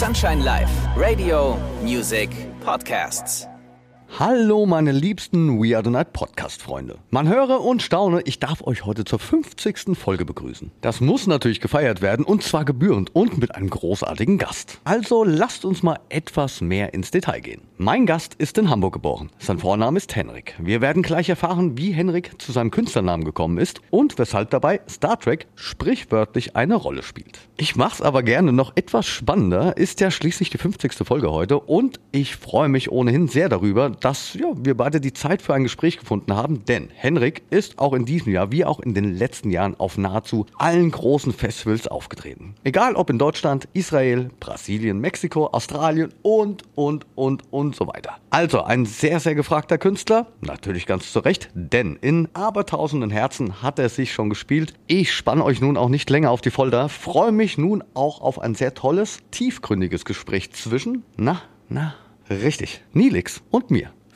Sunshine Live, Radio, Music, Podcasts. Hallo meine liebsten We Are The Night Podcast Freunde. Man höre und staune, ich darf euch heute zur 50. Folge begrüßen. Das muss natürlich gefeiert werden und zwar gebührend und mit einem großartigen Gast. Also lasst uns mal etwas mehr ins Detail gehen. Mein Gast ist in Hamburg geboren. Sein Vorname ist Henrik. Wir werden gleich erfahren, wie Henrik zu seinem Künstlernamen gekommen ist und weshalb dabei Star Trek sprichwörtlich eine Rolle spielt. Ich mach's aber gerne noch etwas spannender, ist ja schließlich die 50. Folge heute und ich freue mich ohnehin sehr darüber, dass ja, wir beide die Zeit für ein Gespräch gefunden haben, denn Henrik ist auch in diesem Jahr wie auch in den letzten Jahren auf nahezu allen großen Festivals aufgetreten. Egal ob in Deutschland, Israel, Brasilien, Mexiko, Australien und, und, und, und so weiter. Also ein sehr, sehr gefragter Künstler, natürlich ganz zu Recht, denn in abertausenden Herzen hat er sich schon gespielt. Ich spanne euch nun auch nicht länger auf die Folter, freue mich nun auch auf ein sehr tolles, tiefgründiges Gespräch zwischen, na, na, Richtig, Nilix und mir.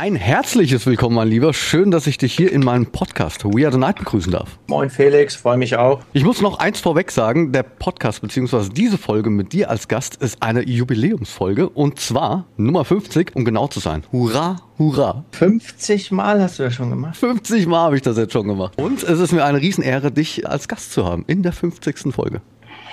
Ein herzliches Willkommen, mein Lieber. Schön, dass ich dich hier in meinem Podcast We Are the Night begrüßen darf. Moin Felix, freue mich auch. Ich muss noch eins vorweg sagen, der Podcast bzw. diese Folge mit dir als Gast ist eine Jubiläumsfolge und zwar Nummer 50, um genau zu sein. Hurra, hurra. 50 Mal hast du das schon gemacht. 50 Mal habe ich das jetzt schon gemacht. Und es ist mir eine Riesenehre, dich als Gast zu haben in der 50. Folge.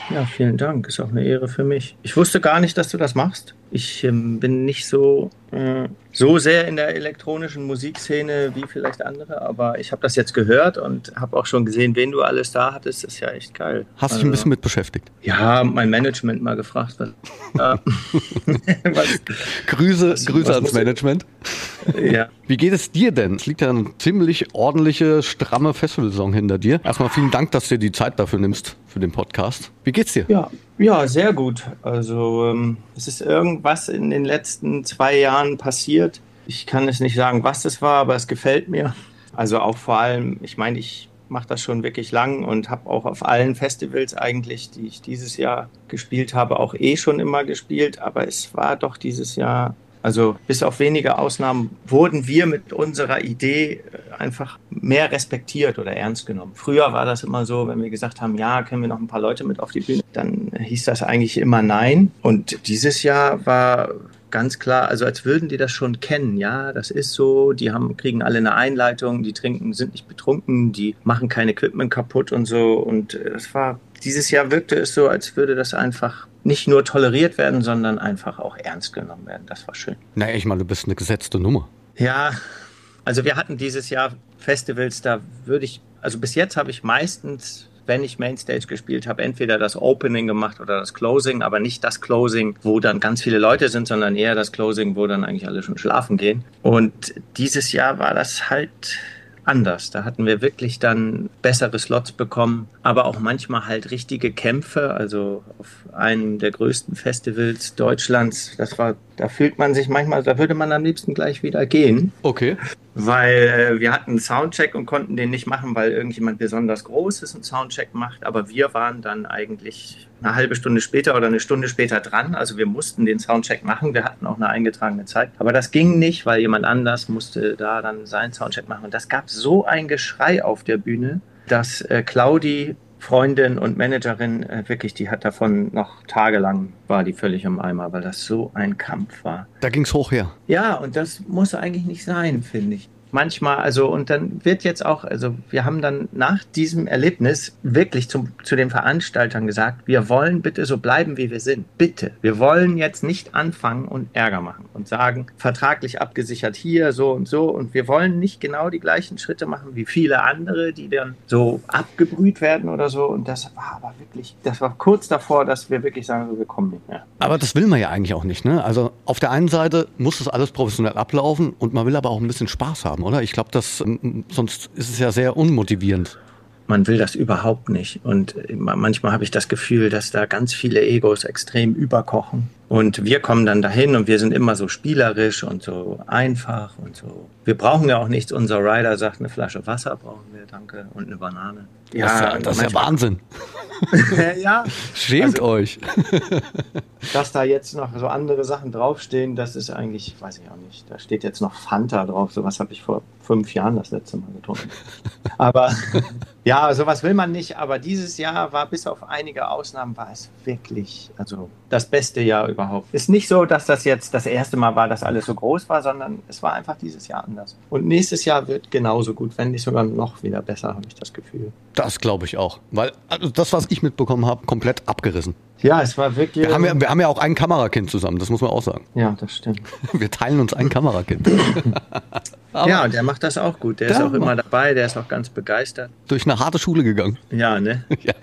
Ja, vielen Dank. Ist auch eine Ehre für mich. Ich wusste gar nicht, dass du das machst. Ich ähm, bin nicht so, äh, so sehr in der elektronischen Musikszene wie vielleicht andere, aber ich habe das jetzt gehört und habe auch schon gesehen, wen du alles da hattest. Das ist ja echt geil. Hast du dich ein bisschen mit beschäftigt? Ja, mein Management mal gefragt. Was, ja. was, Grüße, was- Grüße was ans Management. ja. Wie geht es dir denn? Es liegt ja eine ziemlich ordentliche, stramme Festivalsaison hinter dir. Erstmal vielen Dank, dass du dir die Zeit dafür nimmst, für den Podcast. Wie geht's dir? Ja, ja, sehr gut. Also ähm, es ist irgendwas in den letzten zwei Jahren passiert. Ich kann es nicht sagen, was es war, aber es gefällt mir. Also auch vor allem, ich meine, ich mache das schon wirklich lang und habe auch auf allen Festivals eigentlich, die ich dieses Jahr gespielt habe, auch eh schon immer gespielt. Aber es war doch dieses Jahr, also bis auf wenige Ausnahmen, wurden wir mit unserer Idee äh, einfach mehr respektiert oder ernst genommen. Früher war das immer so, wenn wir gesagt haben, ja, können wir noch ein paar Leute mit auf die Bühne, dann hieß das eigentlich immer nein. Und dieses Jahr war ganz klar, also als würden die das schon kennen, ja, das ist so, die haben, kriegen alle eine Einleitung, die trinken, sind nicht betrunken, die machen kein Equipment kaputt und so. Und äh, das war, dieses Jahr wirkte es so, als würde das einfach nicht nur toleriert werden, sondern einfach auch ernst genommen werden. Das war schön. Naja, ich meine, du bist eine gesetzte Nummer. Ja, also wir hatten dieses Jahr Festivals, da würde ich, also bis jetzt habe ich meistens, wenn ich Mainstage gespielt habe, entweder das Opening gemacht oder das Closing, aber nicht das Closing, wo dann ganz viele Leute sind, sondern eher das Closing, wo dann eigentlich alle schon schlafen gehen. Und dieses Jahr war das halt anders. Da hatten wir wirklich dann bessere Slots bekommen, aber auch manchmal halt richtige Kämpfe. Also auf einem der größten Festivals Deutschlands, das war, da fühlt man sich manchmal, da würde man am liebsten gleich wieder gehen, Okay. weil äh, wir hatten einen Soundcheck und konnten den nicht machen, weil irgendjemand besonders Großes einen Soundcheck macht. Aber wir waren dann eigentlich eine halbe Stunde später oder eine Stunde später dran. Also wir mussten den Soundcheck machen. Wir hatten auch eine eingetragene Zeit. Aber das ging nicht, weil jemand anders musste da dann seinen Soundcheck machen. Und das gab so ein Geschrei auf der Bühne, dass äh, Claudi, Freundin und Managerin, äh, wirklich, die hat davon noch tagelang, war die völlig im Eimer, weil das so ein Kampf war. Da ging's hoch her. Ja, und das muss eigentlich nicht sein, finde ich. Manchmal, also, und dann wird jetzt auch, also, wir haben dann nach diesem Erlebnis wirklich zum, zu den Veranstaltern gesagt, wir wollen bitte so bleiben, wie wir sind. Bitte. Wir wollen jetzt nicht anfangen und Ärger machen und sagen, vertraglich abgesichert hier, so und so. Und wir wollen nicht genau die gleichen Schritte machen wie viele andere, die dann so abgebrüht werden oder so. Und das war aber wirklich, das war kurz davor, dass wir wirklich sagen, wir kommen nicht mehr. Aber das will man ja eigentlich auch nicht, ne? Also auf der einen Seite muss das alles professionell ablaufen und man will aber auch ein bisschen Spaß haben, oder? Ich glaube, das ähm, sonst ist es ja sehr unmotivierend. man will das überhaupt nicht. Und manchmal habe ich das Gefühl, dass da ganz viele Egos extrem überkochen Und wir kommen dann dahin und wir sind immer so spielerisch und so einfach und so. Wir brauchen ja auch nichts. Unser Rider sagt, eine Flasche Wasser brauchen wir, danke, und eine Banane. Ja, das ist ja, das ist ja Wahnsinn. ja. Schämt also, euch. dass da jetzt noch so andere Sachen draufstehen, das ist eigentlich, weiß ich auch nicht. Da steht jetzt noch Fanta drauf. Sowas habe ich vor fünf Jahren das letzte Mal getrunken. Aber ja, sowas will man nicht. Aber dieses Jahr war bis auf einige Ausnahmen war es wirklich, also das beste Jahr überhaupt. Ist nicht so, dass das jetzt das erste Mal war, dass alles so groß war, sondern es war einfach dieses Jahr anders. Und nächstes Jahr wird genauso gut, wenn nicht sogar noch wieder besser, habe ich das Gefühl. Das glaube ich auch. Weil also das, was ich mitbekommen habe, komplett abgerissen. Ja, es war wirklich. Wir haben, ja, wir haben ja auch ein Kamerakind zusammen, das muss man auch sagen. Ja, das stimmt. Wir teilen uns ein Kamerakind. ja, der macht das auch gut. Der ist auch immer dabei, der ist auch ganz begeistert. Durch eine harte Schule gegangen. Ja, ne? Ja.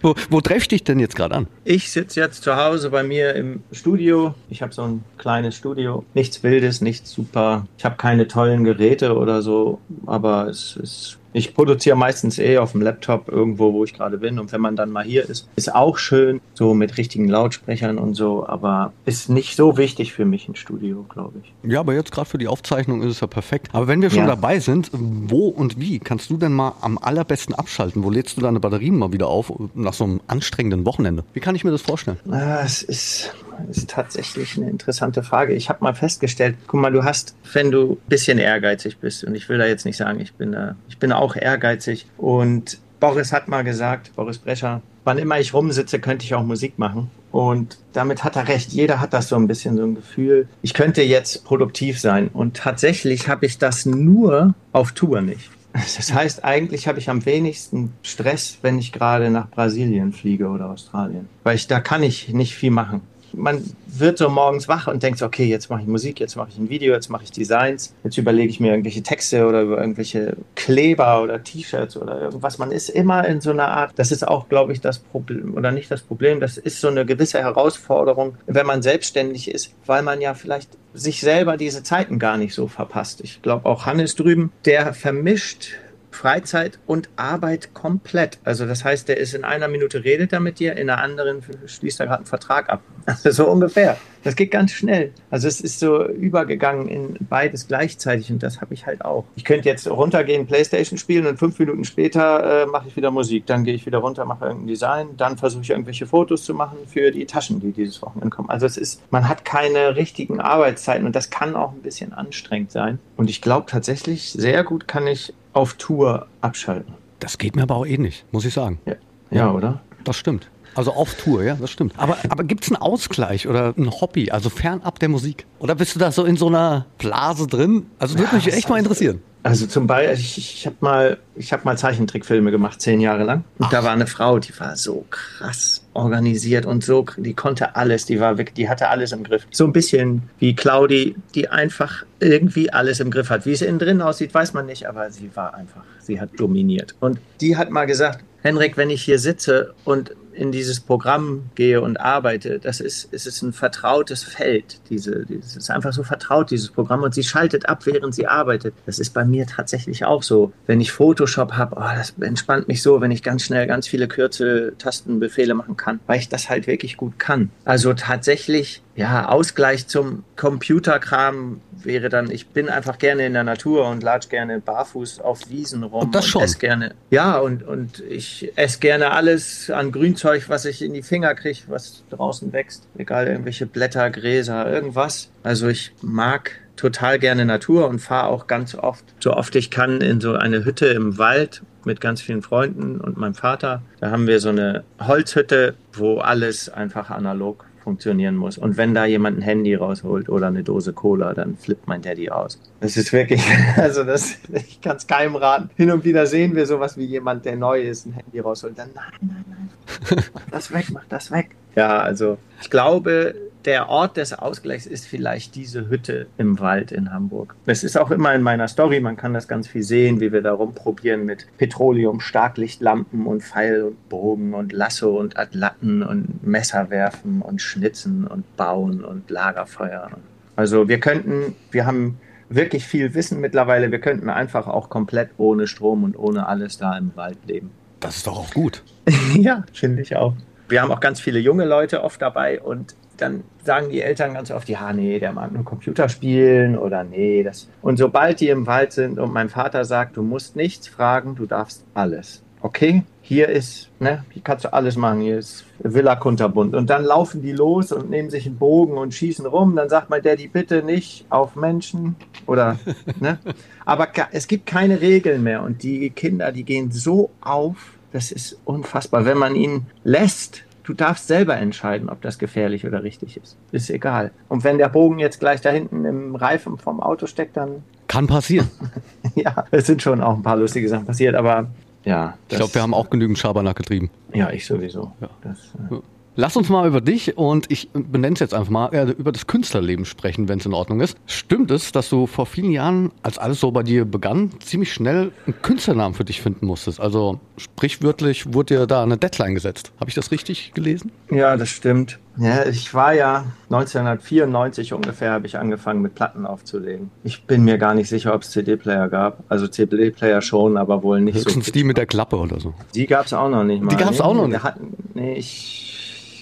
wo, wo treffe ich dich denn jetzt gerade an? Ich sitze jetzt zu Hause bei mir im Studio. Ich habe so ein kleines Studio. Nichts Wildes, nichts super. Ich habe keine tollen Geräte oder so, aber es ist ich produziere meistens eh auf dem Laptop irgendwo, wo ich gerade bin. Und wenn man dann mal hier ist, ist auch schön, so mit richtigen Lautsprechern und so. Aber ist nicht so wichtig für mich ein Studio, glaube ich. Ja, aber jetzt gerade für die Aufzeichnung ist es ja perfekt. Aber wenn wir schon ja. dabei sind, wo und wie kannst du denn mal am allerbesten abschalten? Wo lädst du deine Batterien mal wieder auf nach so einem anstrengenden Wochenende? Wie kann ich mir das vorstellen? Ah, es ist ist tatsächlich eine interessante Frage. Ich habe mal festgestellt, guck mal, du hast, wenn du ein bisschen ehrgeizig bist, und ich will da jetzt nicht sagen, ich bin, da, ich bin auch ehrgeizig. Und Boris hat mal gesagt, Boris Brecher, wann immer ich rumsitze, könnte ich auch Musik machen. Und damit hat er recht. Jeder hat das so ein bisschen so ein Gefühl. Ich könnte jetzt produktiv sein. Und tatsächlich habe ich das nur auf Tour nicht. Das heißt, eigentlich habe ich am wenigsten Stress, wenn ich gerade nach Brasilien fliege oder Australien. Weil ich, da kann ich nicht viel machen man wird so morgens wach und denkt, okay, jetzt mache ich Musik, jetzt mache ich ein Video, jetzt mache ich Designs, jetzt überlege ich mir irgendwelche Texte oder über irgendwelche Kleber oder T-Shirts oder irgendwas. Man ist immer in so einer Art, das ist auch, glaube ich, das Problem oder nicht das Problem, das ist so eine gewisse Herausforderung, wenn man selbstständig ist, weil man ja vielleicht sich selber diese Zeiten gar nicht so verpasst. Ich glaube auch Hannes drüben, der vermischt Freizeit und Arbeit komplett. Also das heißt, der ist in einer Minute redet er mit dir, in einer anderen schließt er gerade einen Vertrag ab. Also so ungefähr. Das geht ganz schnell. Also es ist so übergegangen in beides gleichzeitig und das habe ich halt auch. Ich könnte jetzt runtergehen, Playstation spielen und fünf Minuten später äh, mache ich wieder Musik. Dann gehe ich wieder runter, mache irgendein Design, dann versuche ich irgendwelche Fotos zu machen für die Taschen, die dieses Wochenende kommen. Also es ist, man hat keine richtigen Arbeitszeiten und das kann auch ein bisschen anstrengend sein. Und ich glaube tatsächlich, sehr gut kann ich auf Tour abschalten. Das geht mir aber auch ähnlich, muss ich sagen. Ja, ja oder? Das stimmt. Also auf Tour, ja, das stimmt. Aber, aber gibt es einen Ausgleich oder ein Hobby, also fernab der Musik? Oder bist du da so in so einer Blase drin? Also würde ja, mich echt mal interessieren. Also zum Beispiel, ich, ich habe mal, hab mal Zeichentrickfilme gemacht, zehn Jahre lang. Und Ach. da war eine Frau, die war so krass organisiert und so, die konnte alles, die war wirklich, die hatte alles im Griff. So ein bisschen wie Claudi, die einfach irgendwie alles im Griff hat. Wie es innen drin aussieht, weiß man nicht, aber sie war einfach, sie hat dominiert. Und die hat mal gesagt, Henrik, wenn ich hier sitze und in dieses Programm gehe und arbeite, das ist, es ist ein vertrautes Feld. Diese, es ist einfach so vertraut, dieses Programm. Und sie schaltet ab, während sie arbeitet. Das ist bei mir tatsächlich auch so. Wenn ich Photoshop habe, oh, das entspannt mich so, wenn ich ganz schnell ganz viele Kürzel, Tastenbefehle machen kann, weil ich das halt wirklich gut kann. Also tatsächlich ja, Ausgleich zum Computerkram wäre dann, ich bin einfach gerne in der Natur und latsch gerne barfuß auf Wiesen rum. Und das schon. Und esse gerne, ja, und, und ich esse gerne alles an Grünzeug, was ich in die Finger kriege, was draußen wächst. Egal, irgendwelche Blätter, Gräser, irgendwas. Also ich mag total gerne Natur und fahre auch ganz oft, so oft ich kann, in so eine Hütte im Wald mit ganz vielen Freunden und meinem Vater. Da haben wir so eine Holzhütte, wo alles einfach analog funktionieren muss. Und wenn da jemand ein Handy rausholt oder eine Dose Cola, dann flippt mein Daddy aus. Das ist wirklich, also das, ich kann es keinem raten. Hin und wieder sehen wir sowas wie jemand, der neu ist, ein Handy rausholt. Dann nein, nein, nein, mach das weg, mach das weg. Ja, also ich glaube, der Ort des Ausgleichs ist vielleicht diese Hütte im Wald in Hamburg. Es ist auch immer in meiner Story, man kann das ganz viel sehen, wie wir da rumprobieren mit Petroleum, Starklichtlampen und Pfeil und Bogen und Lasso und Atlatten und Messer werfen und schnitzen und bauen und Lagerfeuer. Also wir könnten, wir haben wirklich viel Wissen mittlerweile, wir könnten einfach auch komplett ohne Strom und ohne alles da im Wald leben. Das ist doch auch gut. ja, finde ich auch. Wir haben auch ganz viele junge Leute oft dabei und dann sagen die Eltern ganz oft, ja, nee, der mag nur Computer spielen oder nee, das. Und sobald die im Wald sind und mein Vater sagt, du musst nichts fragen, du darfst alles. Okay, hier ist, ne, hier kannst du alles machen, hier ist Villa Kunterbund. Und dann laufen die los und nehmen sich einen Bogen und schießen rum. Dann sagt mein Daddy, bitte nicht auf Menschen oder, ne. Aber es gibt keine Regeln mehr und die Kinder, die gehen so auf, das ist unfassbar. Wenn man ihn lässt, du darfst selber entscheiden, ob das gefährlich oder richtig ist. Ist egal. Und wenn der Bogen jetzt gleich da hinten im Reifen vom Auto steckt, dann. Kann passieren. ja, es sind schon auch ein paar lustige Sachen passiert, aber ja. Ich glaube, wir haben auch genügend Schabernack getrieben. Ja, ich sowieso. Ja. Das, äh Lass uns mal über dich und ich benenne es jetzt einfach mal, äh, über das Künstlerleben sprechen, wenn es in Ordnung ist. Stimmt es, dass du vor vielen Jahren, als alles so bei dir begann, ziemlich schnell einen Künstlernamen für dich finden musstest? Also sprichwörtlich wurde dir da eine Deadline gesetzt. Habe ich das richtig gelesen? Ja, das stimmt. Ja, ich war ja 1994 ungefähr, habe ich angefangen mit Platten aufzulegen. Ich bin mir gar nicht sicher, ob es CD-Player gab. Also CD-Player schon, aber wohl nicht Höchstens so. die mit der Klappe oder so. Die gab es auch noch nicht mal. Die gab es nee, auch noch nicht? Hatten, nee, ich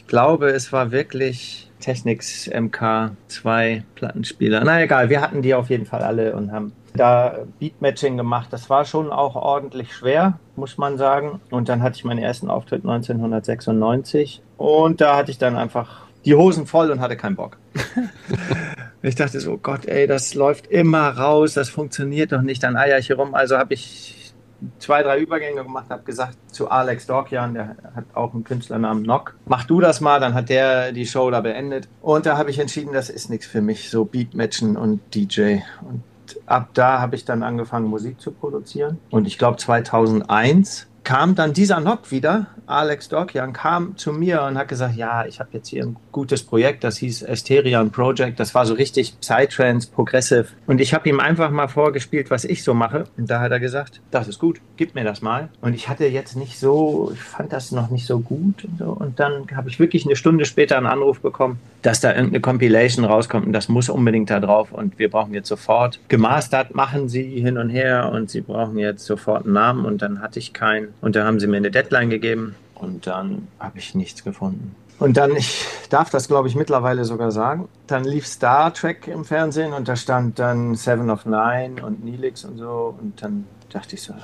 glaube, es war wirklich Technics MK2 Plattenspieler. Na egal, wir hatten die auf jeden Fall alle und haben da Beatmatching gemacht. Das war schon auch ordentlich schwer, muss man sagen. Und dann hatte ich meinen ersten Auftritt 1996 und da hatte ich dann einfach die Hosen voll und hatte keinen Bock. ich dachte so, Gott, ey, das läuft immer raus, das funktioniert doch nicht, dann eier ich hier rum. Also habe ich zwei, drei Übergänge gemacht, habe gesagt zu Alex Dorkian, der hat auch einen Künstlernamen Nock, mach du das mal, dann hat der die Show da beendet. Und da habe ich entschieden, das ist nichts für mich, so Beatmatchen und DJ. Und ab da habe ich dann angefangen, Musik zu produzieren. Und ich glaube 2001 kam dann dieser Nock wieder, Alex Dorkian, kam zu mir und hat gesagt, ja, ich habe jetzt hier ein gutes Projekt, das hieß Asterion Project, das war so richtig Psytrance, Progressive. Und ich habe ihm einfach mal vorgespielt, was ich so mache. Und da hat er gesagt, das ist gut, gib mir das mal. Und ich hatte jetzt nicht so, ich fand das noch nicht so gut. Und, so. und dann habe ich wirklich eine Stunde später einen Anruf bekommen, dass da irgendeine Compilation rauskommt und das muss unbedingt da drauf und wir brauchen jetzt sofort gemastert, machen Sie hin und her und Sie brauchen jetzt sofort einen Namen und dann hatte ich keinen und da haben sie mir eine Deadline gegeben und dann habe ich nichts gefunden. Und dann, ich darf das glaube ich mittlerweile sogar sagen, dann lief Star Trek im Fernsehen und da stand dann Seven of Nine und Neelix und so und dann dachte ich so,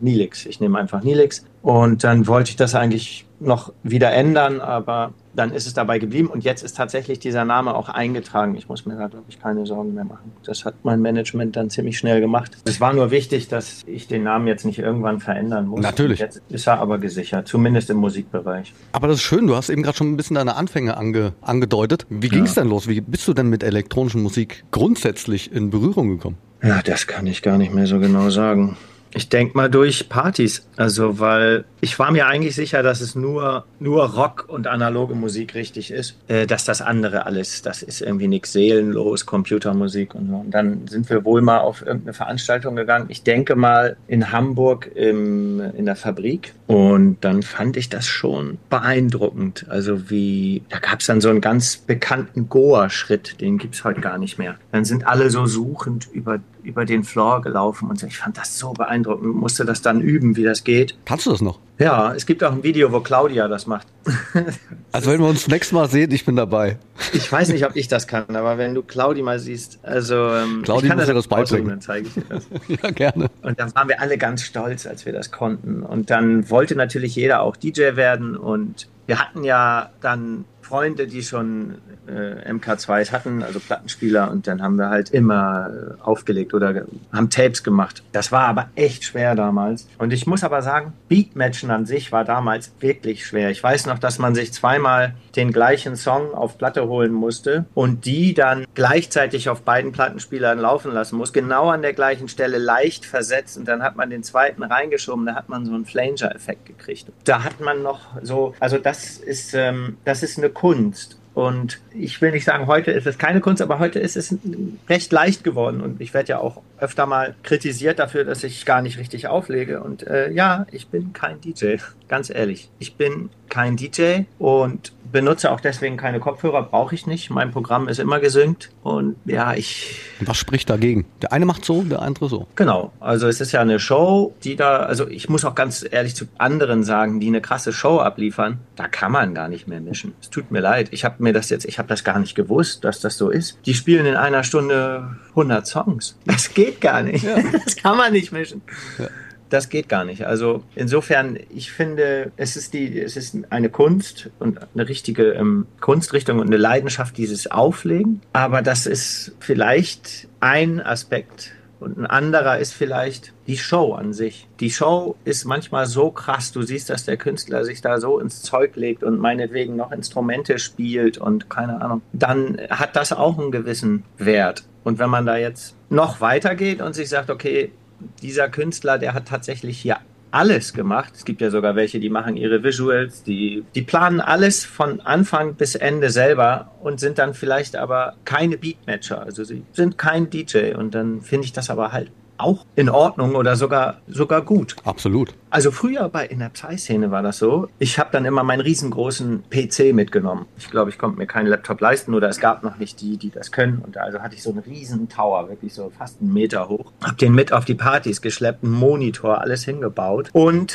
Nilix, ich nehme einfach Nilix. Und dann wollte ich das eigentlich noch wieder ändern, aber dann ist es dabei geblieben und jetzt ist tatsächlich dieser Name auch eingetragen. Ich muss mir da, glaube ich, keine Sorgen mehr machen. Das hat mein Management dann ziemlich schnell gemacht. Es war nur wichtig, dass ich den Namen jetzt nicht irgendwann verändern muss. Natürlich. Jetzt ist er aber gesichert, zumindest im Musikbereich. Aber das ist schön, du hast eben gerade schon ein bisschen deine Anfänge ange, angedeutet. Wie ging es ja. denn los? Wie bist du denn mit elektronischer Musik grundsätzlich in Berührung gekommen? Ja, das kann ich gar nicht mehr so genau sagen. Ich denke mal durch Partys. Also, weil ich war mir eigentlich sicher, dass es nur, nur Rock und analoge Musik richtig ist. Äh, dass das andere alles, das ist irgendwie nichts seelenlos, Computermusik und so. Und dann sind wir wohl mal auf irgendeine Veranstaltung gegangen. Ich denke mal in Hamburg im, in der Fabrik. Und dann fand ich das schon beeindruckend. Also wie, da gab es dann so einen ganz bekannten Goa-Schritt, den gibt es heute gar nicht mehr. Dann sind alle so suchend über über den Floor gelaufen und ich fand das so beeindruckend, musste das dann üben, wie das geht. Kannst du das noch? Ja, es gibt auch ein Video, wo Claudia das macht. Also wenn wir uns nächstes Mal sehen, ich bin dabei. Ich weiß nicht, ob ich das kann, aber wenn du Claudi mal siehst, also ähm, Claudi ich kann das, das beibringen, dann zeige ich dir das. ja, gerne. Und dann waren wir alle ganz stolz, als wir das konnten. Und dann wollte natürlich jeder auch DJ werden und wir hatten ja dann Freunde, die schon äh, MK2s hatten, also Plattenspieler, und dann haben wir halt immer äh, aufgelegt oder haben Tapes gemacht. Das war aber echt schwer damals. Und ich muss aber sagen, Beatmatchen an sich war damals wirklich schwer. Ich weiß noch, dass man sich zweimal den gleichen Song auf Platte holen musste und die dann gleichzeitig auf beiden Plattenspielern laufen lassen muss, genau an der gleichen Stelle leicht versetzt und dann hat man den zweiten reingeschoben, da hat man so einen Flanger-Effekt gekriegt. Da hat man noch so, also das ist, ähm, das ist eine Kunst. Und ich will nicht sagen, heute ist es keine Kunst, aber heute ist es recht leicht geworden. Und ich werde ja auch öfter mal kritisiert dafür, dass ich gar nicht richtig auflege. Und äh, ja, ich bin kein DJ, ganz ehrlich. Ich bin kein DJ und benutze auch deswegen keine Kopfhörer, brauche ich nicht. Mein Programm ist immer gesynkt und ja, ich. Was spricht dagegen? Der eine macht so, der andere so. Genau. Also es ist ja eine Show, die da, also ich muss auch ganz ehrlich zu anderen sagen, die eine krasse Show abliefern, da kann man gar nicht mehr mischen. Es tut mir leid. Ich habe mir das jetzt, ich habe das gar nicht gewusst, dass das so ist. Die spielen in einer Stunde 100 Songs. Das geht gar nicht. Ja. Das kann man nicht mischen. Ja das geht gar nicht. Also insofern, ich finde, es ist die, es ist eine Kunst und eine richtige ähm, Kunstrichtung und eine Leidenschaft, dieses Auflegen. Aber das ist vielleicht ein Aspekt. Und ein anderer ist vielleicht die Show an sich. Die Show ist manchmal so krass. Du siehst, dass der Künstler sich da so ins Zeug legt und meinetwegen noch Instrumente spielt und keine Ahnung. Dann hat das auch einen gewissen Wert. Und wenn man da jetzt noch weitergeht und sich sagt, okay, dieser Künstler, der hat tatsächlich hier alles gemacht. Es gibt ja sogar welche, die machen ihre Visuals, die, die planen alles von Anfang bis Ende selber und sind dann vielleicht aber keine Beatmatcher. Also sie sind kein DJ und dann finde ich das aber halt auch in Ordnung oder sogar, sogar gut. Absolut. Also früher bei in der Psy-Szene war das so. Ich habe dann immer meinen riesengroßen PC mitgenommen. Ich glaube, ich konnte mir keinen Laptop leisten oder es gab noch nicht die, die das können. Und also hatte ich so einen riesen Tower, wirklich so fast einen Meter hoch. Hab den mit auf die Partys geschleppt, einen Monitor, alles hingebaut. Und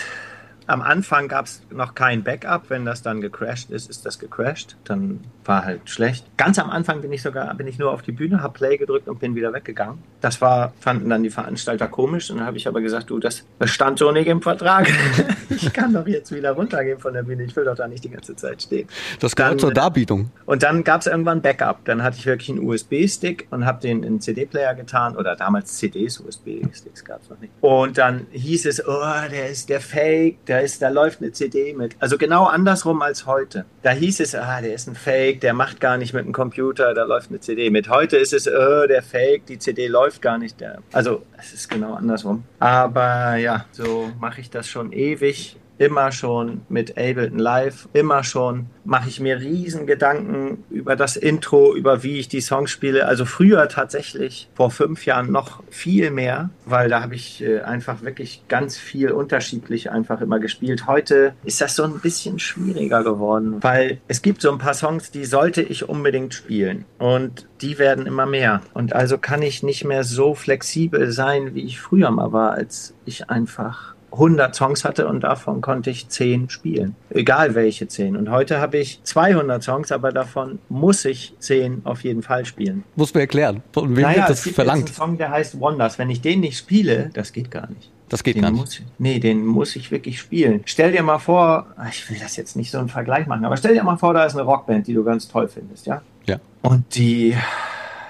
am Anfang gab es noch kein Backup. Wenn das dann gecrashed ist, ist das gecrashed. Dann war halt schlecht. Ganz am Anfang bin ich sogar, bin ich nur auf die Bühne, habe Play gedrückt und bin wieder weggegangen. Das war, fanden dann die Veranstalter komisch. Und dann habe ich aber gesagt, du, das stand so nicht im Vertrag. ich kann doch jetzt wieder runtergehen von der Bühne. Ich will doch da nicht die ganze Zeit stehen. Das gehört dann, zur Darbietung. Und dann gab es irgendwann Backup. Dann hatte ich wirklich einen USB-Stick und habe den in CD-Player getan. Oder damals CDs, USB-Sticks gab es noch nicht. Und dann hieß es, oh, der ist der Fake, der ist, da läuft eine CD mit. Also genau andersrum als heute. Da hieß es, ah, der ist ein Fake, der macht gar nicht mit dem Computer, da läuft eine CD mit. Heute ist es, oh, der Fake, die CD läuft gar nicht. Der, also es ist genau andersrum. Aber ja, so mache ich das schon ewig immer schon mit Ableton Live, immer schon mache ich mir riesen Gedanken über das Intro, über wie ich die Songs spiele. Also früher tatsächlich, vor fünf Jahren noch viel mehr, weil da habe ich äh, einfach wirklich ganz viel unterschiedlich einfach immer gespielt. Heute ist das so ein bisschen schwieriger geworden, weil es gibt so ein paar Songs, die sollte ich unbedingt spielen und die werden immer mehr. Und also kann ich nicht mehr so flexibel sein, wie ich früher mal war, als ich einfach 100 Songs hatte und davon konnte ich 10 spielen. Egal welche 10. Und heute habe ich 200 Songs, aber davon muss ich 10 auf jeden Fall spielen. Muss mir erklären, von wem naja, wird das es gibt verlangt? Jetzt einen Song, der heißt Wonders. Wenn ich den nicht spiele, das geht gar nicht. Das geht den gar nicht. Muss, nee, den muss ich wirklich spielen. Stell dir mal vor, ich will das jetzt nicht so einen Vergleich machen, aber stell dir mal vor, da ist eine Rockband, die du ganz toll findest, ja? Ja. Und die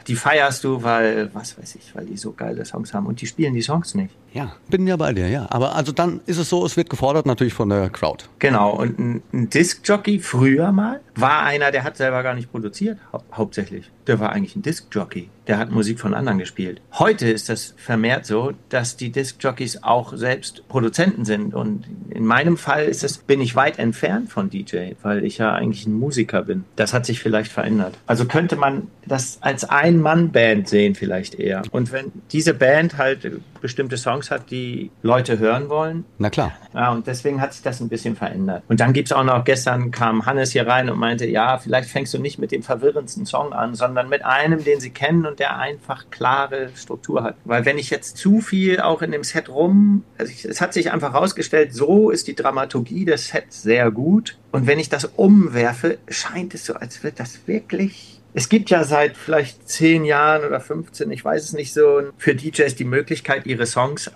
die feierst du, weil, was weiß ich, weil die so geile Songs haben und die spielen die Songs nicht. Ja, bin ja bei dir, ja. Aber also dann ist es so, es wird gefordert natürlich von der Crowd. Genau, und ein, ein Disc-Jockey früher mal war einer, der hat selber gar nicht produziert, hau hauptsächlich. Der war eigentlich ein Disc-Jockey. Der hat Musik von anderen gespielt. Heute ist das vermehrt so, dass die Disc-Jockeys auch selbst Produzenten sind. Und in meinem Fall ist es, bin ich weit entfernt von DJ, weil ich ja eigentlich ein Musiker bin. Das hat sich vielleicht verändert. Also könnte man das als Ein-Mann-Band sehen vielleicht eher. Und wenn diese Band halt bestimmte Songs hat, die Leute hören wollen. Na klar. Ja, und deswegen hat sich das ein bisschen verändert. Und dann gibt es auch noch, gestern kam Hannes hier rein und meinte, ja, vielleicht fängst du nicht mit dem verwirrendsten Song an, sondern mit einem, den sie kennen und der einfach klare Struktur hat. Weil wenn ich jetzt zu viel auch in dem Set rum, also ich, es hat sich einfach herausgestellt, so ist die Dramaturgie des Sets sehr gut. Und wenn ich das umwerfe, scheint es so, als wird das wirklich es gibt ja seit vielleicht zehn Jahren oder 15, ich weiß es nicht so, für DJs die Möglichkeit, ihre Songs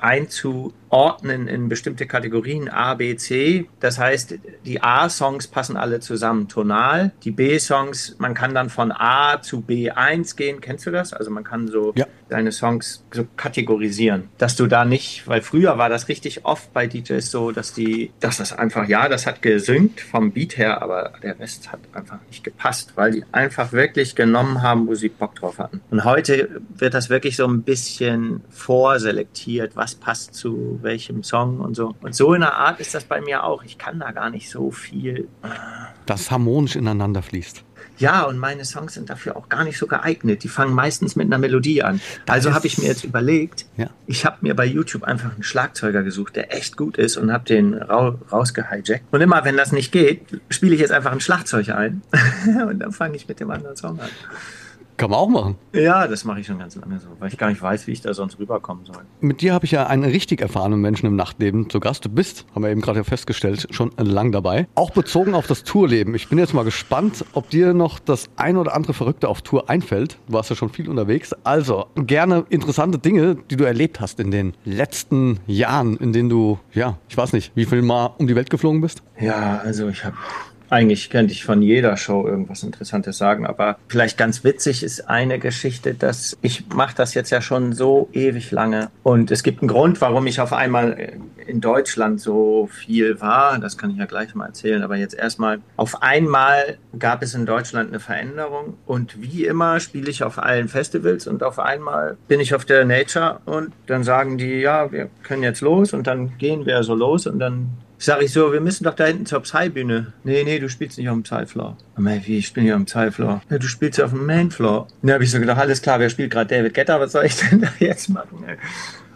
einzuordnen in bestimmte Kategorien A, B, C. Das heißt, die A-Songs passen alle zusammen tonal. Die B-Songs, man kann dann von A zu B1 gehen. Kennst du das? Also man kann so ja. deine Songs so kategorisieren, dass du da nicht, weil früher war das richtig oft bei DJs so, dass die, dass das einfach, ja, das hat gesynkt vom Beat her, aber der Rest hat einfach nicht gepasst, weil die einfach wirklich genommen haben, wo sie Bock drauf hatten. Und heute wird das wirklich so ein bisschen vorselektiert, was passt zu welchem Song und so. Und so in einer Art ist das bei mir auch. Ich kann da gar nicht so viel. Das harmonisch ineinander fließt. Ja, und meine Songs sind dafür auch gar nicht so geeignet. Die fangen meistens mit einer Melodie an. Also habe ich mir jetzt überlegt, Ja. ich habe mir bei YouTube einfach einen Schlagzeuger gesucht, der echt gut ist und habe den rau rausgehijackt. Und immer, wenn das nicht geht, spiele ich jetzt einfach ein Schlagzeug ein und dann fange ich mit dem anderen Song an. Kann man auch machen. Ja, das mache ich schon ganz lange so, weil ich gar nicht weiß, wie ich da sonst rüberkommen soll. Mit dir habe ich ja einen richtig erfahrenen Menschen im Nachtleben zu Gast. Du bist, haben wir eben gerade festgestellt, schon lang dabei. Auch bezogen auf das Tourleben. Ich bin jetzt mal gespannt, ob dir noch das ein oder andere Verrückte auf Tour einfällt. Du warst ja schon viel unterwegs. Also gerne interessante Dinge, die du erlebt hast in den letzten Jahren, in denen du, ja, ich weiß nicht, wie viel Mal um die Welt geflogen bist. Ja, also ich habe eigentlich könnte ich von jeder Show irgendwas Interessantes sagen, aber vielleicht ganz witzig ist eine Geschichte, dass ich mache das jetzt ja schon so ewig lange. Und es gibt einen Grund, warum ich auf einmal in Deutschland so viel war. Das kann ich ja gleich mal erzählen, aber jetzt erstmal auf einmal gab es in Deutschland eine Veränderung. Und wie immer spiele ich auf allen Festivals und auf einmal bin ich auf der Nature. Und dann sagen die, ja, wir können jetzt los. Und dann gehen wir so los. Und dann Sag ich so, wir müssen doch da hinten zur Psy-Bühne. Nee, nee, du spielst nicht auf dem Psy-Floor. Wie, ich spiele hier auf dem Psy-Floor. Ja, du spielst ja auf dem Main-Floor. Da habe ich so gedacht, alles klar, wer spielt gerade David Guetta, was soll ich denn da jetzt machen?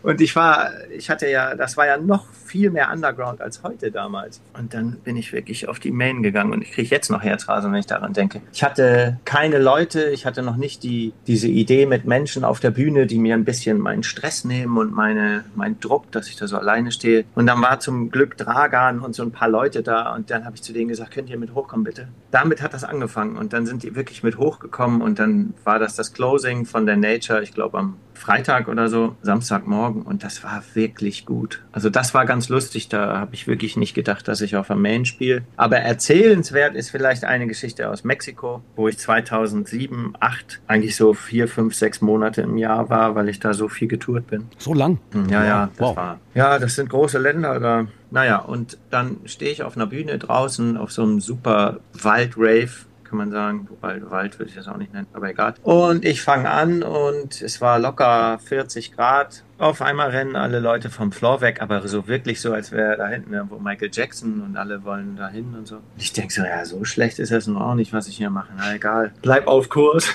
Und ich war, ich hatte ja, das war ja noch viel mehr Underground als heute damals. Und dann bin ich wirklich auf die Main gegangen und ich kriege jetzt noch Herzrasen, wenn ich daran denke. Ich hatte keine Leute, ich hatte noch nicht die, diese Idee mit Menschen auf der Bühne, die mir ein bisschen meinen Stress nehmen und meine, meinen Druck, dass ich da so alleine stehe. Und dann war zum Glück Dragan und so ein paar Leute da und dann habe ich zu denen gesagt, könnt ihr mit hochkommen bitte? Damit hat das angefangen und dann sind die wirklich mit hochgekommen und dann war das das Closing von der Nature, ich glaube am Freitag oder so, Samstagmorgen und das war wirklich gut. Also das war ganz lustig, da habe ich wirklich nicht gedacht, dass ich auf der Main spiele. Aber erzählenswert ist vielleicht eine Geschichte aus Mexiko, wo ich 2007, 8 eigentlich so vier, fünf, sechs Monate im Jahr war, weil ich da so viel getourt bin. So lang. Ja, ja, das Wow. war. Ja, das sind große Länder da. Naja, und dann stehe ich auf einer Bühne draußen auf so einem super Waldrave, kann man sagen. Wobei Wald würde ich das auch nicht nennen, aber egal. Und ich fange an und es war locker 40 Grad. Auf einmal rennen alle Leute vom Floor weg, aber so wirklich so, als wäre da hinten irgendwo Michael Jackson und alle wollen da hin und so. Ich denke so, ja, so schlecht ist das nun auch nicht, was ich hier mache. Na egal, bleib auf Kurs.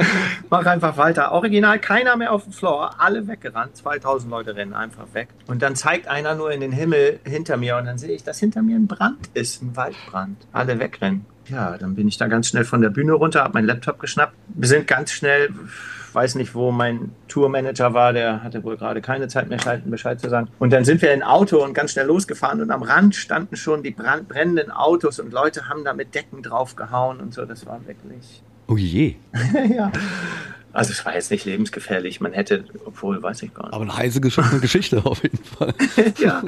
Mach einfach weiter. Original, keiner mehr auf dem Floor, alle weggerannt. 2000 Leute rennen einfach weg. Und dann zeigt einer nur in den Himmel hinter mir und dann sehe ich, dass hinter mir ein Brand ist, ein Waldbrand. Alle wegrennen. Ja, dann bin ich da ganz schnell von der Bühne runter, habe meinen Laptop geschnappt. Wir sind ganz schnell, weiß nicht, wo mein Tourmanager war, der hatte wohl gerade keine Zeit mehr, Bescheid- Bescheid zu sagen. Und dann sind wir in ein Auto und ganz schnell losgefahren und am Rand standen schon die brennenden Autos und Leute haben da mit Decken draufgehauen und so. Das war wirklich Oh je. ja. Also es war jetzt nicht lebensgefährlich. Man hätte, obwohl, weiß ich gar nicht. Aber eine heiße Geschichte auf jeden Fall. ja.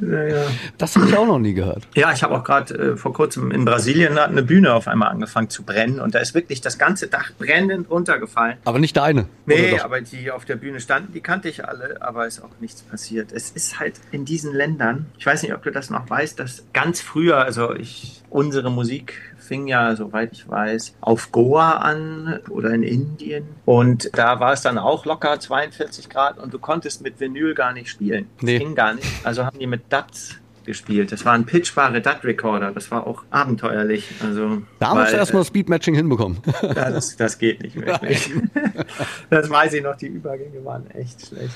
ja, ja. Das habe ich auch noch nie gehört. Ja, ich habe auch gerade äh, vor kurzem in Brasilien eine Bühne auf einmal angefangen zu brennen und da ist wirklich das ganze Dach brennend runtergefallen. Aber nicht deine. Nee, aber die auf der Bühne standen, die kannte ich alle, aber ist auch nichts passiert. Es ist halt in diesen Ländern, ich weiß nicht, ob du das noch weißt, dass ganz früher, also ich, unsere Musik fing ja, soweit ich weiß, auf Goa an oder in Indien. Und da war es dann auch locker 42 Grad und du konntest mit Vinyl gar nicht spielen. Nee. Ging gar nicht. Also haben die mit DATs gespielt. Das waren pitchbare DAT-Recorder. Das war auch abenteuerlich. Also, Da musst du erstmal Speedmatching hinbekommen. ja, das, das geht nicht wirklich. Das weiß ich noch, die Übergänge waren echt schlecht.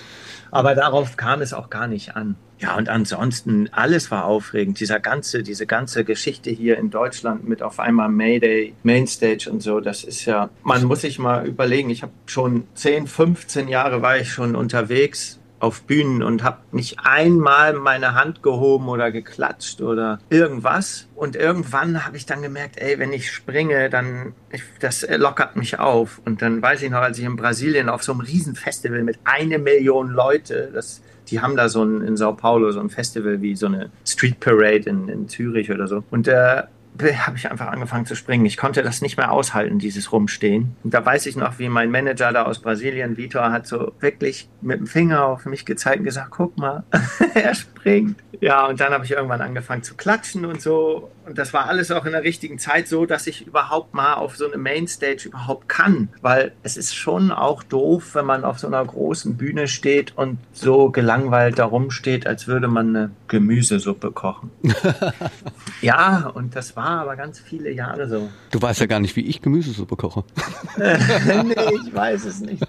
Aber darauf kam es auch gar nicht an. Ja, und ansonsten, alles war aufregend. Dieser ganze, diese ganze Geschichte hier in Deutschland mit auf einmal Mayday, Mainstage und so, das ist ja, man muss sich mal überlegen, ich habe schon 10, 15 Jahre war ich schon unterwegs auf Bühnen und habe nicht einmal meine Hand gehoben oder geklatscht oder irgendwas. Und irgendwann habe ich dann gemerkt, ey, wenn ich springe, dann ich, das lockert mich auf. Und dann weiß ich noch, als ich in Brasilien auf so einem Riesenfestival mit eine Million Leute, das die haben da so ein, in Sao Paulo so ein Festival wie so eine Street Parade in, in Zürich oder so. Und da habe ich einfach angefangen zu springen. Ich konnte das nicht mehr aushalten, dieses Rumstehen. Und da weiß ich noch, wie mein Manager da aus Brasilien, Vitor, hat so wirklich mit dem Finger auf mich gezeigt und gesagt, guck mal, er springt. Ja, und dann habe ich irgendwann angefangen zu klatschen und so. Und das war alles auch in der richtigen Zeit so, dass ich überhaupt mal auf so eine Mainstage überhaupt kann. Weil es ist schon auch doof, wenn man auf so einer großen Bühne steht und so gelangweilt da rumsteht, als würde man eine Gemüsesuppe kochen. ja, und das war aber ganz viele Jahre so. Du weißt ja gar nicht, wie ich Gemüsesuppe koche. nee, ich weiß es nicht.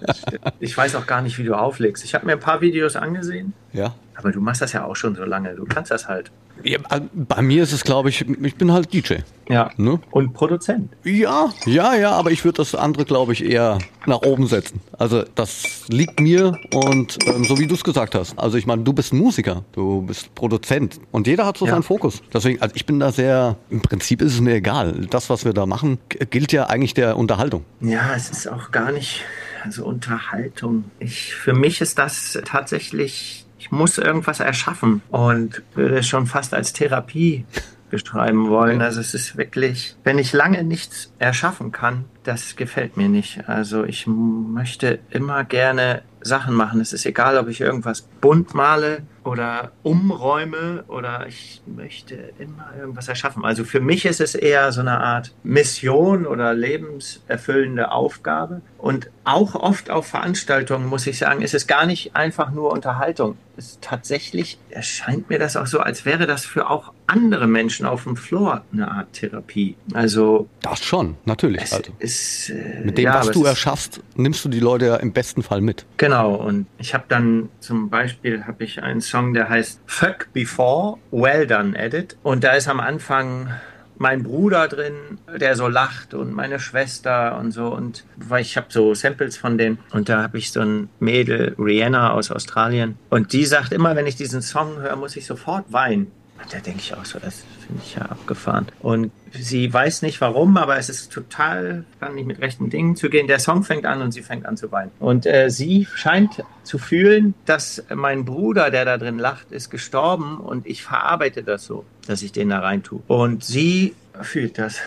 Ich weiß auch gar nicht, wie du auflegst. Ich habe mir ein paar Videos angesehen. Ja. Aber du machst das ja auch schon so lange. Du kannst das halt. Ja, bei mir ist es, glaube ich, ich bin halt DJ. Ja. Ne? Und Produzent. Ja, ja, ja, aber ich würde das andere, glaube ich, eher nach oben setzen. Also das liegt mir und ähm, so wie du es gesagt hast. Also ich meine, du bist Musiker, du bist Produzent und jeder hat so ja. seinen Fokus. Deswegen, also ich bin da sehr, im Prinzip ist es mir egal. Das, was wir da machen, gilt ja eigentlich der Unterhaltung. Ja, es ist auch gar nicht, also Unterhaltung. Ich, für mich ist das tatsächlich ich muss irgendwas erschaffen und würde es schon fast als Therapie beschreiben wollen. Also es ist wirklich, wenn ich lange nichts erschaffen kann, das gefällt mir nicht. Also ich möchte immer gerne Sachen machen. Es ist egal, ob ich irgendwas bunt male oder umräume oder ich möchte immer irgendwas erschaffen. Also für mich ist es eher so eine Art Mission oder lebenserfüllende Aufgabe. Und auch oft auf Veranstaltungen, muss ich sagen, ist es gar nicht einfach nur Unterhaltung. Es tatsächlich erscheint mir das auch so, als wäre das für auch andere Menschen auf dem Floor eine Art Therapie. Also das schon, natürlich. Es also. ist, äh, Mit dem, ja, was du erschaffst, nimmst du die Leute ja im besten Fall mit. Genau. Und ich habe dann zum Beispiel habe ich einen Song, der heißt Fuck Before, Well Done Edit. Und da ist am Anfang mein Bruder drin, der so lacht und meine Schwester und so und weil ich habe so Samples von denen und da habe ich so ein Mädel Rihanna aus Australien und die sagt immer, wenn ich diesen Song höre, muss ich sofort weinen. Da denke ich auch so, das finde ich ja abgefahren. Und sie weiß nicht warum, aber es ist total, kann nicht mit rechten Dingen zu gehen. Der Song fängt an und sie fängt an zu weinen. Und äh, sie scheint zu fühlen, dass mein Bruder, der da drin lacht, ist gestorben und ich verarbeite das so, dass ich den da rein tue. Und sie fühlt das.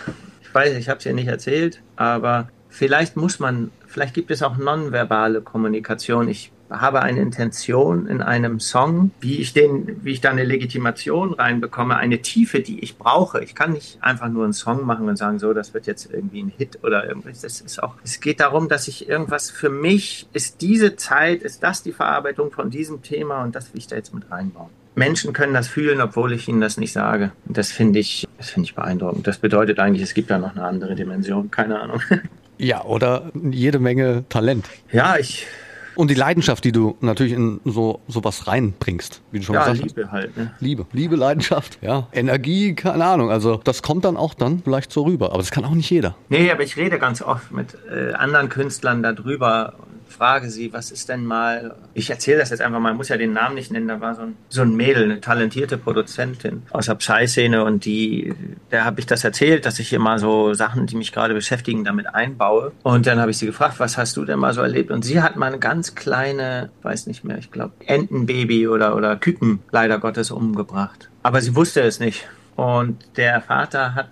Ich weiß, ich habe es ihr nicht erzählt, aber vielleicht muss man, vielleicht gibt es auch nonverbale Kommunikation. Ich habe eine Intention in einem Song, wie ich den, wie ich da eine Legitimation reinbekomme, eine Tiefe, die ich brauche. Ich kann nicht einfach nur einen Song machen und sagen, so, das wird jetzt irgendwie ein Hit oder irgendwas. Das ist auch, es geht darum, dass ich irgendwas für mich ist diese Zeit, ist das die Verarbeitung von diesem Thema und das will ich da jetzt mit reinbauen. Menschen können das fühlen, obwohl ich ihnen das nicht sage. Und das finde ich, das finde ich beeindruckend. Das bedeutet eigentlich, es gibt da noch eine andere Dimension. Keine Ahnung. Ja, oder jede Menge Talent. Ja, ich und die Leidenschaft, die du natürlich in so sowas reinbringst, wie du schon ja, gesagt Liebe hast. halt. Ne? Liebe, Liebe, Leidenschaft, ja, Energie, keine Ahnung. Also das kommt dann auch dann vielleicht so rüber, aber das kann auch nicht jeder. Nee, aber ich rede ganz oft mit äh, anderen Künstlern darüber frage sie, was ist denn mal, ich erzähle das jetzt einfach mal, muss ja den Namen nicht nennen, da war so ein, so ein Mädel, eine talentierte Produzentin aus der Psy-Szene und die, der habe ich das erzählt, dass ich mal so Sachen, die mich gerade beschäftigen, damit einbaue. Und dann habe ich sie gefragt, was hast du denn mal so erlebt? Und sie hat mal eine ganz kleine, weiß nicht mehr, ich glaube, Entenbaby oder, oder Küken leider Gottes umgebracht. Aber sie wusste es nicht. Und der Vater hat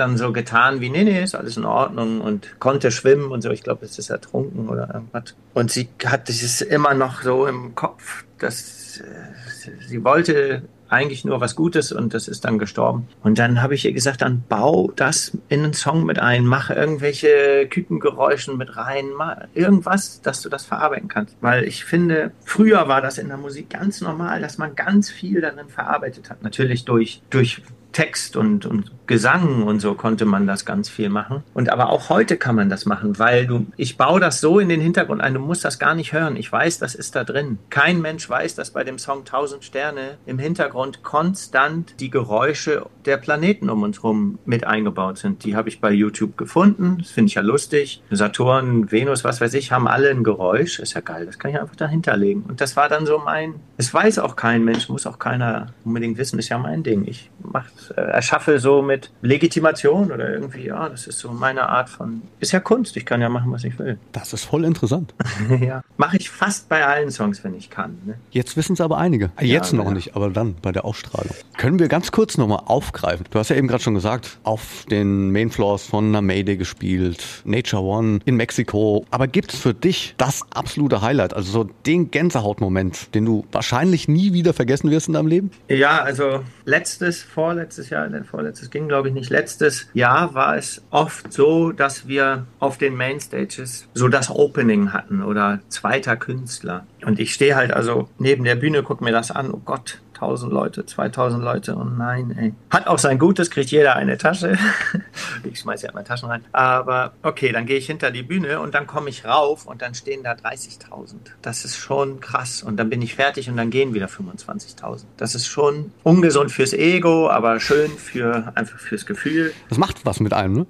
dann so getan wie, nee, nee, ist alles in Ordnung und konnte schwimmen und so. Ich glaube, es ist ertrunken oder irgendwas. Und sie hat dieses immer noch so im Kopf, dass äh, sie wollte eigentlich nur was Gutes und das ist dann gestorben. Und dann habe ich ihr gesagt, dann bau das in einen Song mit ein, mach irgendwelche Kükengeräuschen mit rein, irgendwas, dass du das verarbeiten kannst. Weil ich finde, früher war das in der Musik ganz normal, dass man ganz viel darin verarbeitet hat. Natürlich durch, durch Text und, und Gesang und so konnte man das ganz viel machen. Und aber auch heute kann man das machen, weil du, ich baue das so in den Hintergrund ein, du musst das gar nicht hören. Ich weiß, das ist da drin. Kein Mensch weiß, dass bei dem Song 1000 Sterne im Hintergrund konstant die Geräusche der Planeten um uns herum mit eingebaut sind. Die habe ich bei YouTube gefunden. Das finde ich ja lustig. Saturn, Venus, was weiß ich, haben alle ein Geräusch. Ist ja geil. Das kann ich einfach dahinter legen. Und das war dann so mein, es weiß auch kein Mensch, muss auch keiner unbedingt wissen, ist ja mein Ding. Ich mache äh, erschaffe so mit Legitimation oder irgendwie, ja, das ist so meine Art von, ist ja Kunst, ich kann ja machen, was ich will. Das ist voll interessant. ja, mache ich fast bei allen Songs, wenn ich kann. Ne? Jetzt wissen es aber einige. Jetzt ja, noch ja. nicht, aber dann bei der Ausstrahlung. Können wir ganz kurz nochmal aufgreifen? Du hast ja eben gerade schon gesagt, auf den Mainfloors von Namede gespielt, Nature One in Mexiko. Aber gibt es für dich das absolute Highlight, also so den Gänsehautmoment, den du wahrscheinlich nie wieder vergessen wirst in deinem Leben? Ja, also letztes, vorletztes vorletztes Jahr, denn vorletztes ging glaube ich nicht, letztes Jahr war es oft so, dass wir auf den Mainstages so das Opening hatten oder zweiter Künstler. Und ich stehe halt also neben der Bühne, gucke mir das an, oh Gott, 1000 Leute, 2000 Leute und nein, ey. Hat auch sein Gutes, kriegt jeder eine Tasche. ich schmeiße ja immer Taschen rein. Aber okay, dann gehe ich hinter die Bühne und dann komme ich rauf und dann stehen da 30.000. Das ist schon krass. Und dann bin ich fertig und dann gehen wieder 25.000. Das ist schon ungesund fürs Ego, aber schön für einfach fürs Gefühl. Das macht was mit einem, ne?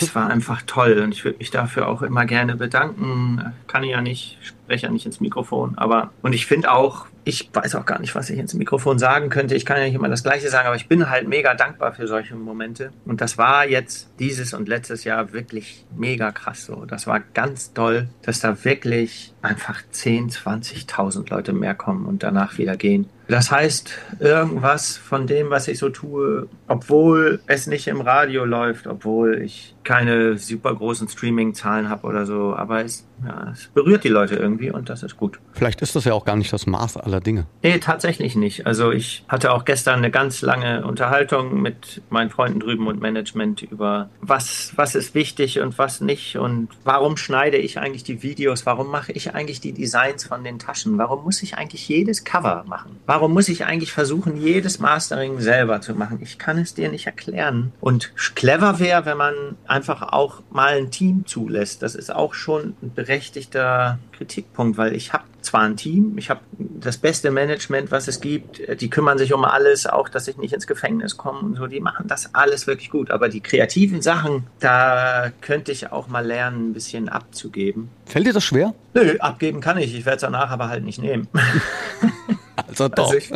Es war einfach toll und ich würde mich dafür auch immer gerne bedanken. Kann ich ja nicht, spreche ja nicht ins Mikrofon, aber und ich finde auch, ich weiß auch gar nicht, was ich ins Mikrofon sagen könnte. Ich kann ja nicht immer das Gleiche sagen, aber ich bin halt mega dankbar für solche Momente. Und das war jetzt dieses und letztes Jahr wirklich mega krass so. Das war ganz toll, dass da wirklich einfach 10, 20.000 Leute mehr kommen und danach wieder gehen. Das heißt, irgendwas von dem, was ich so tue, obwohl es nicht im Radio läuft, obwohl ich keine super großen Streaming-Zahlen habe oder so, aber es, ja, es berührt die Leute irgendwie und das ist gut. Vielleicht ist das ja auch gar nicht das Maß aller Dinge. Nee, tatsächlich nicht. Also ich hatte auch gestern eine ganz lange Unterhaltung mit meinen Freunden drüben und Management über was, was ist wichtig und was nicht und warum schneide ich eigentlich die Videos, warum mache ich eigentlich die Designs von den Taschen, warum muss ich eigentlich jedes Cover machen, warum muss ich eigentlich versuchen, jedes Mastering selber zu machen. Ich kann es dir nicht erklären. Und clever wäre, wenn man einfach auch mal ein Team zulässt. Das ist auch schon ein berechtigter Kritikpunkt, weil ich habe zwar ein Team, ich habe das beste Management, was es gibt, die kümmern sich um alles, auch dass ich nicht ins Gefängnis komme und so, die machen das alles wirklich gut. Aber die kreativen Sachen, da könnte ich auch mal lernen, ein bisschen abzugeben. Fällt dir das schwer? Nö, abgeben kann ich, ich werde es danach aber halt nicht nehmen. Also doch. Also ich,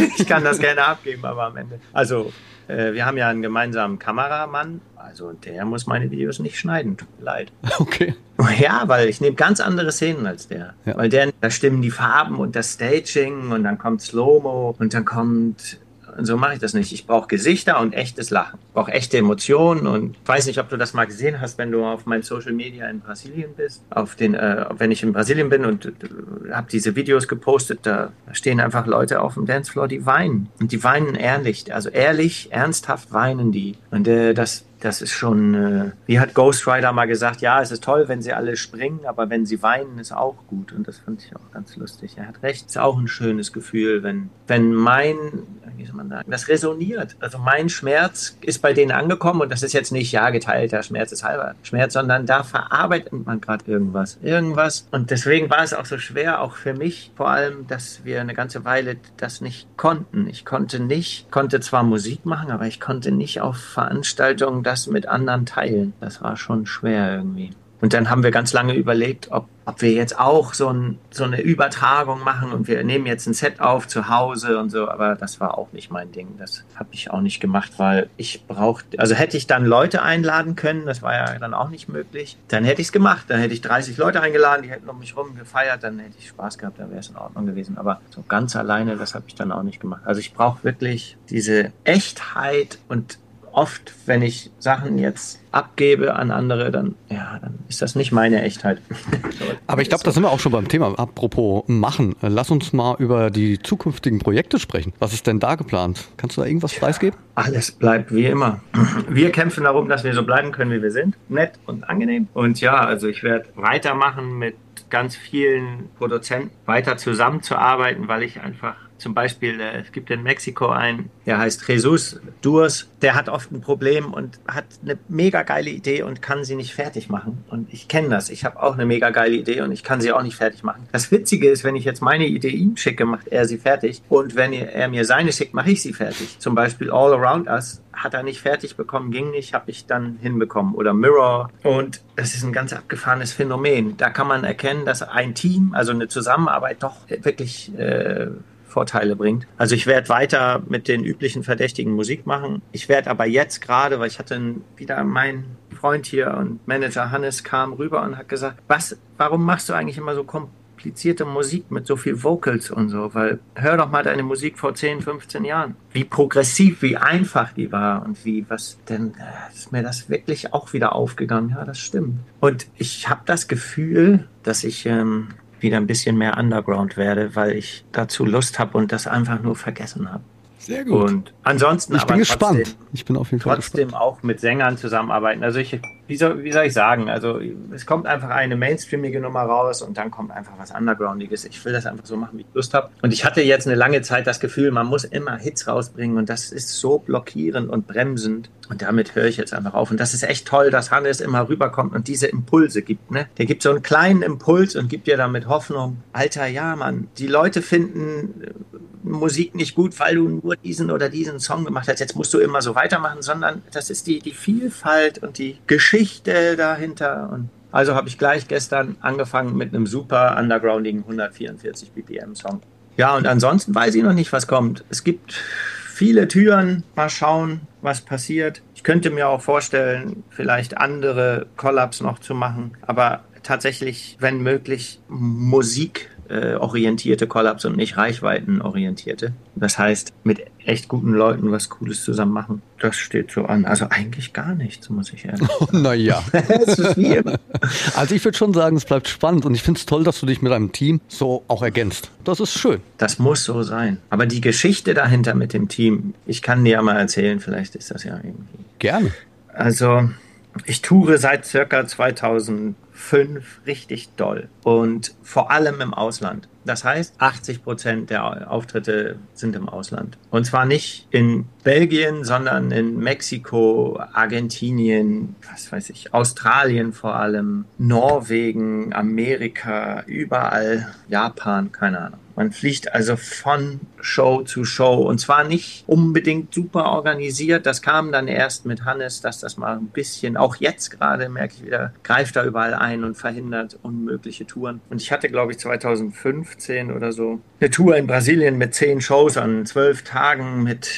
ich kann das gerne abgeben, aber am Ende. Also äh, wir haben ja einen gemeinsamen Kameramann, also der muss meine Videos nicht schneiden, tut mir leid. Okay. Ja, weil ich nehme ganz andere Szenen als der. Ja. Weil der, da stimmen die Farben und das Staging und dann kommt Slow-Mo und dann kommt und so mache ich das nicht. Ich brauche Gesichter und echtes Lachen. Ich brauche echte Emotionen und ich weiß nicht, ob du das mal gesehen hast, wenn du auf meinen Social Media in Brasilien bist. Auf den, äh, wenn ich in Brasilien bin und äh, habe diese Videos gepostet, da stehen einfach Leute auf dem Dancefloor, die weinen. Und die weinen ehrlich. Also ehrlich, ernsthaft weinen die. Und äh, das, das ist schon, äh, wie hat Ghost Rider mal gesagt, ja, es ist toll, wenn sie alle springen, aber wenn sie weinen, ist auch gut. Und das fand ich auch ganz lustig. Er hat recht. Ist auch ein schönes Gefühl, wenn, wenn mein, wie soll man sagen, das resoniert. Also mein Schmerz ist bei denen angekommen und das ist jetzt nicht, ja, geteilter Schmerz ist halber Schmerz, sondern da verarbeitet man gerade irgendwas. Irgendwas. Und deswegen war es auch so schwer, auch für mich vor allem, dass wir eine ganze Weile das nicht konnten. Ich konnte nicht, konnte zwar Musik machen, aber ich konnte nicht auf Veranstaltungen das mit anderen teilen. Das war schon schwer irgendwie. Und dann haben wir ganz lange überlegt, ob, ob wir jetzt auch so, ein, so eine Übertragung machen und wir nehmen jetzt ein Set auf zu Hause und so, aber das war auch nicht mein Ding. Das habe ich auch nicht gemacht, weil ich brauchte, also hätte ich dann Leute einladen können, das war ja dann auch nicht möglich, dann hätte ich es gemacht. Dann hätte ich 30 Leute eingeladen, die hätten um mich rum gefeiert, dann hätte ich Spaß gehabt, dann wäre es in Ordnung gewesen. Aber so ganz alleine, das habe ich dann auch nicht gemacht. Also ich brauche wirklich diese Echtheit und oft, wenn ich Sachen jetzt abgebe an andere, dann, ja, dann ist das nicht meine Echtheit. Aber ich glaube, da sind wir auch schon beim Thema. Apropos machen. Lass uns mal über die zukünftigen Projekte sprechen. Was ist denn da geplant? Kannst du da irgendwas preisgeben? Alles bleibt wie immer. Wir kämpfen darum, dass wir so bleiben können, wie wir sind. Nett und angenehm. Und ja, also ich werde weitermachen mit ganz vielen Produzenten weiter zusammenzuarbeiten, weil ich einfach zum Beispiel, äh, es gibt in Mexiko einen, der heißt Jesus Durs, der hat oft ein Problem und hat eine mega geile Idee und kann sie nicht fertig machen. Und ich kenne das. Ich habe auch eine mega geile Idee und ich kann sie auch nicht fertig machen. Das Witzige ist, wenn ich jetzt meine Idee ihm schicke, macht er sie fertig. Und wenn er mir seine schickt, mache ich sie fertig. Zum Beispiel All Around Us hat er nicht fertig bekommen, ging nicht, habe ich dann hinbekommen. Oder Mirror. Und das ist ein ganz abgefahrenes Phänomen. Da kann man erkennen, dass ein Team, also eine Zusammenarbeit doch wirklich äh, Vorteile bringt. Also ich werde weiter mit den üblichen Verdächtigen Musik machen. Ich werde aber jetzt gerade, weil ich hatte wieder mein Freund hier und Manager Hannes kam rüber und hat gesagt, was, warum machst du eigentlich immer so komplizierte Musik mit so viel Vocals und so? Weil hör doch mal deine Musik vor 10, 15 Jahren. Wie progressiv, wie einfach die war und wie, was denn, äh, ist mir das wirklich auch wieder aufgegangen. Ja, das stimmt. Und ich habe das Gefühl, dass ich ähm, wieder ein bisschen mehr Underground werde, weil ich dazu Lust habe und das einfach nur vergessen habe. Sehr gut. Und ansonsten ich bin trotzdem, gespannt. Ich bin auf jeden Fall trotzdem gespannt. auch mit Sängern zusammenarbeiten. Also ich, wie soll, wie soll ich sagen? Also es kommt einfach eine mainstreamige Nummer raus und dann kommt einfach was Undergroundiges. Ich will das einfach so machen, wie ich Lust habe. Und ich hatte jetzt eine lange Zeit das Gefühl, man muss immer Hits rausbringen und das ist so blockierend und bremsend. Und damit höre ich jetzt einfach auf. Und das ist echt toll, dass Hannes immer rüberkommt und diese Impulse gibt. Ne? Der gibt so einen kleinen Impuls und gibt dir damit Hoffnung. Alter, ja, Mann, die Leute finden äh, Musik nicht gut, weil du nur diesen oder diesen Song gemacht hast. Jetzt musst du immer so weitermachen, sondern das ist die, die Vielfalt und die Geschichte dahinter. Und also habe ich gleich gestern angefangen mit einem super undergroundigen 144 BPM Song. Ja, und ansonsten weiß ich noch nicht, was kommt. Es gibt viele Türen. Mal schauen, was passiert. Ich könnte mir auch vorstellen, vielleicht andere Collabs noch zu machen, aber tatsächlich, wenn möglich, Musik äh, orientierte Collabs und nicht reichweitenorientierte. Das heißt, mit echt guten Leuten was Cooles zusammen machen. Das steht so an. Also eigentlich gar nichts, muss ich ehrlich sagen. naja. wie immer. Also ich würde schon sagen, es bleibt spannend und ich finde es toll, dass du dich mit einem Team so auch ergänzt. Das ist schön. Das muss so sein. Aber die Geschichte dahinter mit dem Team, ich kann dir ja mal erzählen, vielleicht ist das ja irgendwie. Gerne. Also, ich toure seit circa 2005 richtig doll und vor allem im Ausland. Das heißt, 80 Prozent der Auftritte sind im Ausland. Und zwar nicht in Belgien, sondern in Mexiko, Argentinien, was weiß ich, Australien vor allem, Norwegen, Amerika, überall, Japan, keine Ahnung. Man fliegt also von Show zu Show und zwar nicht unbedingt super organisiert. Das kam dann erst mit Hannes, dass das mal ein bisschen, auch jetzt gerade merke ich wieder, greift da überall ein und verhindert unmögliche Touren. Und ich hatte, glaube ich, 2015 oder so eine Tour in Brasilien mit zehn Shows an zwölf Tagen mit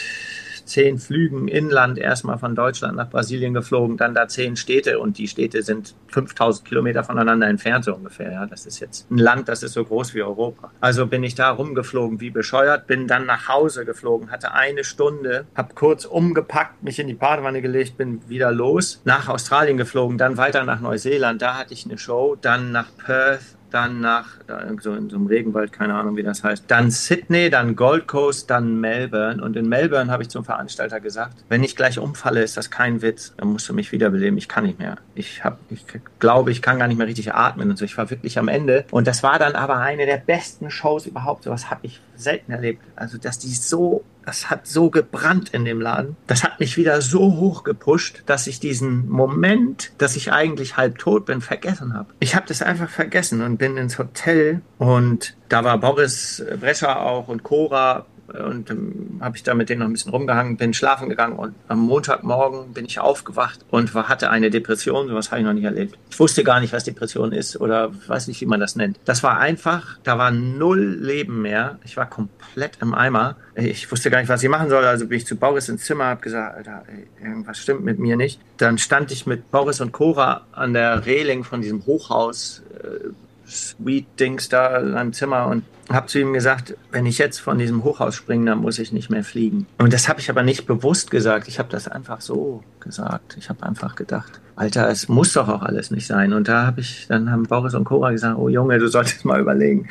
zehn Flügen inland erstmal von Deutschland nach Brasilien geflogen, dann da zehn Städte und die Städte sind 5000 Kilometer voneinander entfernt so ungefähr. Ja, das ist jetzt ein Land, das ist so groß wie Europa. Also bin ich da rumgeflogen wie bescheuert, bin dann nach Hause geflogen, hatte eine Stunde, habe kurz umgepackt, mich in die Badewanne gelegt, bin wieder los, nach Australien geflogen, dann weiter nach Neuseeland, da hatte ich eine Show, dann nach Perth, dann nach so in so einem Regenwald, keine Ahnung, wie das heißt. Dann Sydney, dann Gold Coast, dann Melbourne. Und in Melbourne habe ich zum Veranstalter gesagt, wenn ich gleich umfalle, ist das kein Witz. Dann musst du mich wiederbeleben. Ich kann nicht mehr. Ich, hab, ich glaube, ich kann gar nicht mehr richtig atmen und so. Ich war wirklich am Ende. Und das war dann aber eine der besten Shows überhaupt. So was habe ich selten erlebt. Also, dass die so das hat so gebrannt in dem Laden. Das hat mich wieder so hoch gepusht, dass ich diesen Moment, dass ich eigentlich halb tot bin, vergessen habe. Ich habe das einfach vergessen und bin ins Hotel und da war Boris Brescher auch und Cora und ähm, habe ich da mit denen noch ein bisschen rumgehangen, bin schlafen gegangen und am Montagmorgen bin ich aufgewacht und war, hatte eine Depression, sowas habe ich noch nicht erlebt. Ich wusste gar nicht, was Depression ist oder weiß nicht, wie man das nennt. Das war einfach, da war null Leben mehr. Ich war komplett im Eimer. Ich wusste gar nicht, was ich machen soll, also bin ich zu Boris ins Zimmer, habe gesagt, Alter, ey, irgendwas stimmt mit mir nicht. Dann stand ich mit Boris und Cora an der Reling von diesem Hochhaus, äh, Sweet-Dings da in einem Zimmer und habe zu ihm gesagt, wenn ich jetzt von diesem Hochhaus springe, dann muss ich nicht mehr fliegen. Und das habe ich aber nicht bewusst gesagt. Ich habe das einfach so gesagt. Ich habe einfach gedacht, Alter, es muss doch auch alles nicht sein. Und da habe ich, dann haben Boris und Cora gesagt, oh Junge, du solltest mal überlegen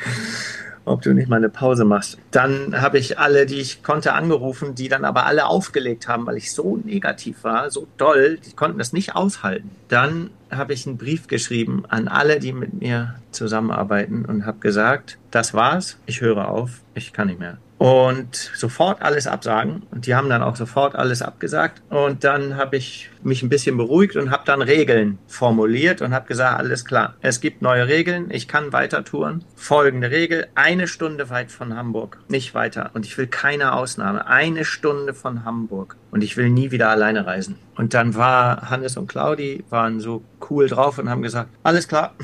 ob du nicht mal eine Pause machst. Dann habe ich alle, die ich konnte, angerufen, die dann aber alle aufgelegt haben, weil ich so negativ war, so doll, die konnten das nicht aushalten. Dann habe ich einen Brief geschrieben an alle, die mit mir zusammenarbeiten und habe gesagt, das war's, ich höre auf, ich kann nicht mehr und sofort alles absagen. Und die haben dann auch sofort alles abgesagt. Und dann habe ich mich ein bisschen beruhigt und habe dann Regeln formuliert und habe gesagt, alles klar, es gibt neue Regeln, ich kann weiter touren. Folgende Regel, eine Stunde weit von Hamburg, nicht weiter. Und ich will keine Ausnahme, eine Stunde von Hamburg. Und ich will nie wieder alleine reisen. Und dann war Hannes und Claudi, waren so cool drauf und haben gesagt, alles klar,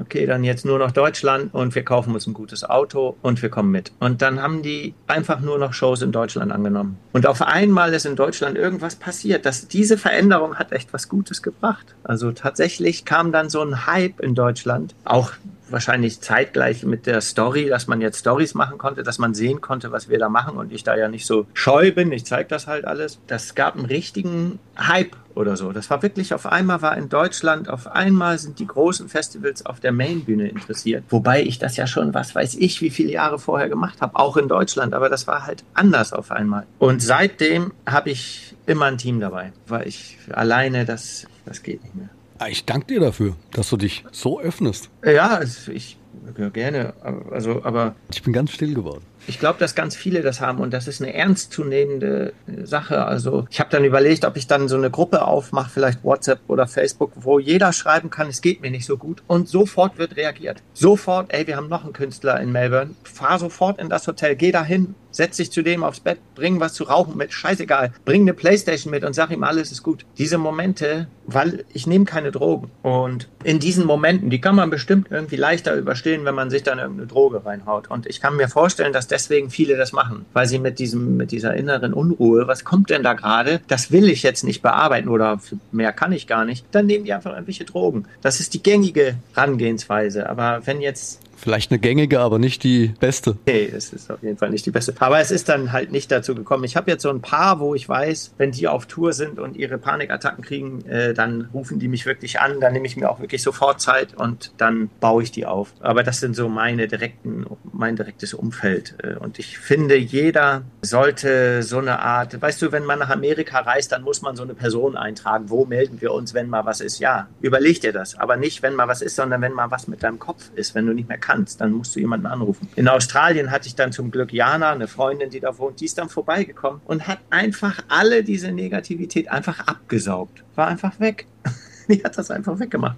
okay, dann jetzt nur noch Deutschland und wir kaufen uns ein gutes Auto und wir kommen mit. Und dann haben die einfach nur noch Shows in Deutschland angenommen. Und auf einmal ist in Deutschland irgendwas passiert. dass diese Veränderung hat echt was Gutes gebracht. Also tatsächlich kam dann so ein Hype in Deutschland, auch wahrscheinlich zeitgleich mit der Story, dass man jetzt Stories machen konnte, dass man sehen konnte, was wir da machen und ich da ja nicht so scheu bin. Ich zeige das halt alles. Das gab einen richtigen Hype oder so. Das war wirklich auf einmal war in Deutschland, auf einmal sind die großen Festivals auf der Mainbühne interessiert. Wobei ich das ja schon, was weiß ich, wie viele Jahre vorher gemacht habe, auch in Deutschland. Aber das war halt anders auf einmal. Und seitdem habe ich immer ein Team dabei, weil ich alleine das, das geht nicht mehr. Ah, ich danke dir dafür, dass du dich so öffnest. Ja, ich ja, gerne. Also, aber ich bin ganz still geworden. Ich glaube, dass ganz viele das haben und das ist eine ernstzunehmende Sache. Also ich habe dann überlegt, ob ich dann so eine Gruppe aufmache, vielleicht WhatsApp oder Facebook, wo jeder schreiben kann, es geht mir nicht so gut und sofort wird reagiert. Sofort, ey, wir haben noch einen Künstler in Melbourne, fahr sofort in das Hotel, geh dahin, setz dich zu dem aufs Bett, bring was zu rauchen mit, scheißegal, bring eine Playstation mit und sag ihm, alles ist gut. Diese Momente, weil ich nehme keine Drogen und in diesen Momenten, die kann man bestimmt irgendwie leichter überstehen, wenn man sich dann irgendeine Droge reinhaut und ich kann mir vorstellen, dass deswegen viele das machen, weil sie mit diesem, mit dieser inneren Unruhe, was kommt denn da gerade? Das will ich jetzt nicht bearbeiten oder mehr kann ich gar nicht. Dann nehmen die einfach irgendwelche Drogen. Das ist die gängige Herangehensweise. Aber wenn jetzt Vielleicht eine gängige, aber nicht die beste. Nee, es ist auf jeden Fall nicht die beste. Aber es ist dann halt nicht dazu gekommen. Ich habe jetzt so ein paar, wo ich weiß, wenn die auf Tour sind und ihre Panikattacken kriegen, äh, dann rufen die mich wirklich an. Dann nehme ich mir auch wirklich sofort Zeit und dann baue ich die auf. Aber das sind so meine direkten, mein direktes Umfeld. Äh, und ich finde, jeder sollte so eine Art, weißt du, wenn man nach Amerika reist, dann muss man so eine Person eintragen. Wo melden wir uns, wenn mal was ist? Ja, überleg dir das. Aber nicht, wenn mal was ist, sondern wenn mal was mit deinem Kopf ist, wenn du nicht mehr kannst, dann musst du jemanden anrufen. In Australien hatte ich dann zum Glück Jana, eine Freundin, die da wohnt, die ist dann vorbeigekommen und hat einfach alle diese Negativität einfach abgesaugt. War einfach weg. die hat das einfach weggemacht.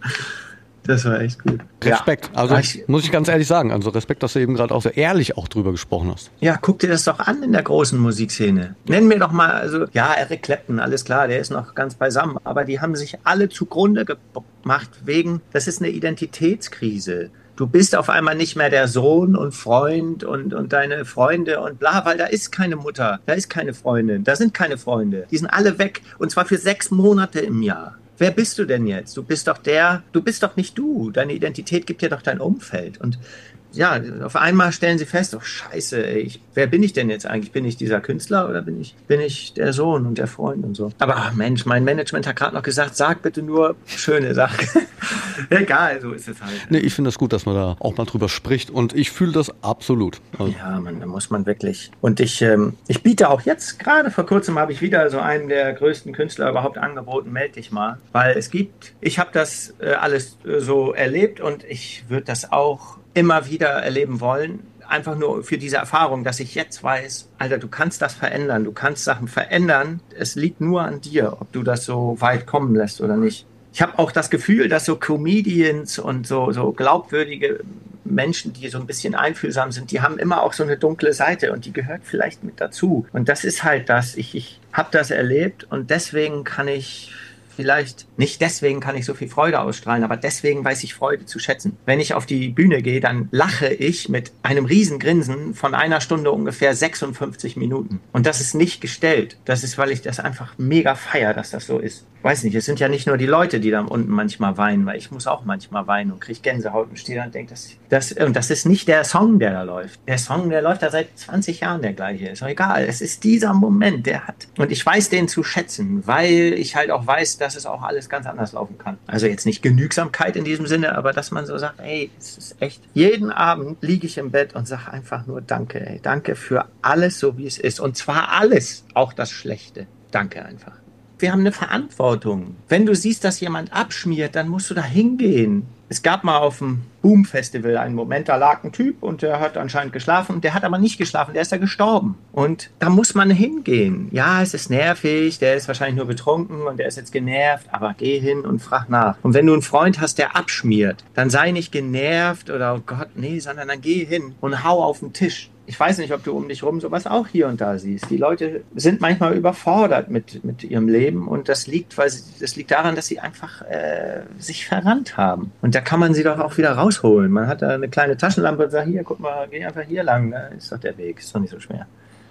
Das war echt gut. Respekt. Ja. Also ich, muss ich ganz ehrlich sagen, also Respekt, dass du eben gerade auch so ehrlich auch drüber gesprochen hast. Ja, guck dir das doch an in der großen Musikszene. Nenn mir doch mal, also ja, Eric Clapton, alles klar, der ist noch ganz beisammen, aber die haben sich alle zugrunde gemacht wegen, das ist eine Identitätskrise du bist auf einmal nicht mehr der Sohn und Freund und, und deine Freunde und bla, weil da ist keine Mutter, da ist keine Freundin, da sind keine Freunde. Die sind alle weg und zwar für sechs Monate im Jahr. Wer bist du denn jetzt? Du bist doch der, du bist doch nicht du. Deine Identität gibt dir doch dein Umfeld. Und ja, auf einmal stellen sie fest, oh scheiße, ey, ich, wer bin ich denn jetzt eigentlich? Bin ich dieser Künstler oder bin ich, bin ich der Sohn und der Freund und so? Aber ach Mensch, mein Management hat gerade noch gesagt, sag bitte nur schöne Sachen. Egal, so ist es halt. Nee, ich finde es das gut, dass man da auch mal drüber spricht und ich fühle das absolut. Also ja, man, da muss man wirklich. Und ich, ähm, ich biete auch jetzt, gerade vor kurzem habe ich wieder so einen der größten Künstler überhaupt angeboten, melde dich mal. Weil es gibt, ich habe das äh, alles äh, so erlebt und ich würde das auch immer wieder erleben wollen. Einfach nur für diese Erfahrung, dass ich jetzt weiß, Alter, du kannst das verändern, du kannst Sachen verändern. Es liegt nur an dir, ob du das so weit kommen lässt oder nicht. Ich habe auch das Gefühl, dass so Comedians und so, so glaubwürdige Menschen, die so ein bisschen einfühlsam sind, die haben immer auch so eine dunkle Seite und die gehört vielleicht mit dazu. Und das ist halt das. Ich, ich habe das erlebt und deswegen kann ich vielleicht nicht deswegen kann ich so viel Freude ausstrahlen, aber deswegen weiß ich Freude zu schätzen. Wenn ich auf die Bühne gehe, dann lache ich mit einem riesen Grinsen von einer Stunde ungefähr 56 Minuten. Und das ist nicht gestellt. Das ist, weil ich das einfach mega feier, dass das so ist weiß nicht, es sind ja nicht nur die Leute, die da unten manchmal weinen, weil ich muss auch manchmal weinen und kriege Gänsehaut und stehe da und denke, das, das, und das ist nicht der Song, der da läuft. Der Song, der läuft da seit 20 Jahren der gleiche. Ist doch egal. Es ist dieser Moment, der hat. Und ich weiß den zu schätzen, weil ich halt auch weiß, dass es auch alles ganz anders laufen kann. Also jetzt nicht Genügsamkeit in diesem Sinne, aber dass man so sagt, ey, es ist echt. Jeden Abend liege ich im Bett und sage einfach nur Danke, ey. Danke für alles, so wie es ist. Und zwar alles, auch das Schlechte. Danke einfach wir haben eine Verantwortung. Wenn du siehst, dass jemand abschmiert, dann musst du da hingehen. Es gab mal auf dem Boom Festival einen Moment, da lag ein Typ und der hat anscheinend geschlafen. Der hat aber nicht geschlafen, der ist ja gestorben. Und da muss man hingehen. Ja, es ist nervig, der ist wahrscheinlich nur betrunken und der ist jetzt genervt, aber geh hin und frag nach. Und wenn du einen Freund hast, der abschmiert, dann sei nicht genervt oder oh Gott, nee, sondern dann geh hin und hau auf den Tisch ich weiß nicht, ob du um dich rum sowas auch hier und da siehst. Die Leute sind manchmal überfordert mit, mit ihrem Leben und das liegt, weil sie, das liegt daran, dass sie einfach äh, sich verrannt haben. Und da kann man sie doch auch wieder rausholen. Man hat da eine kleine Taschenlampe und sagt, hier, guck mal, geh einfach hier lang, da ist doch der Weg, ist doch nicht so schwer.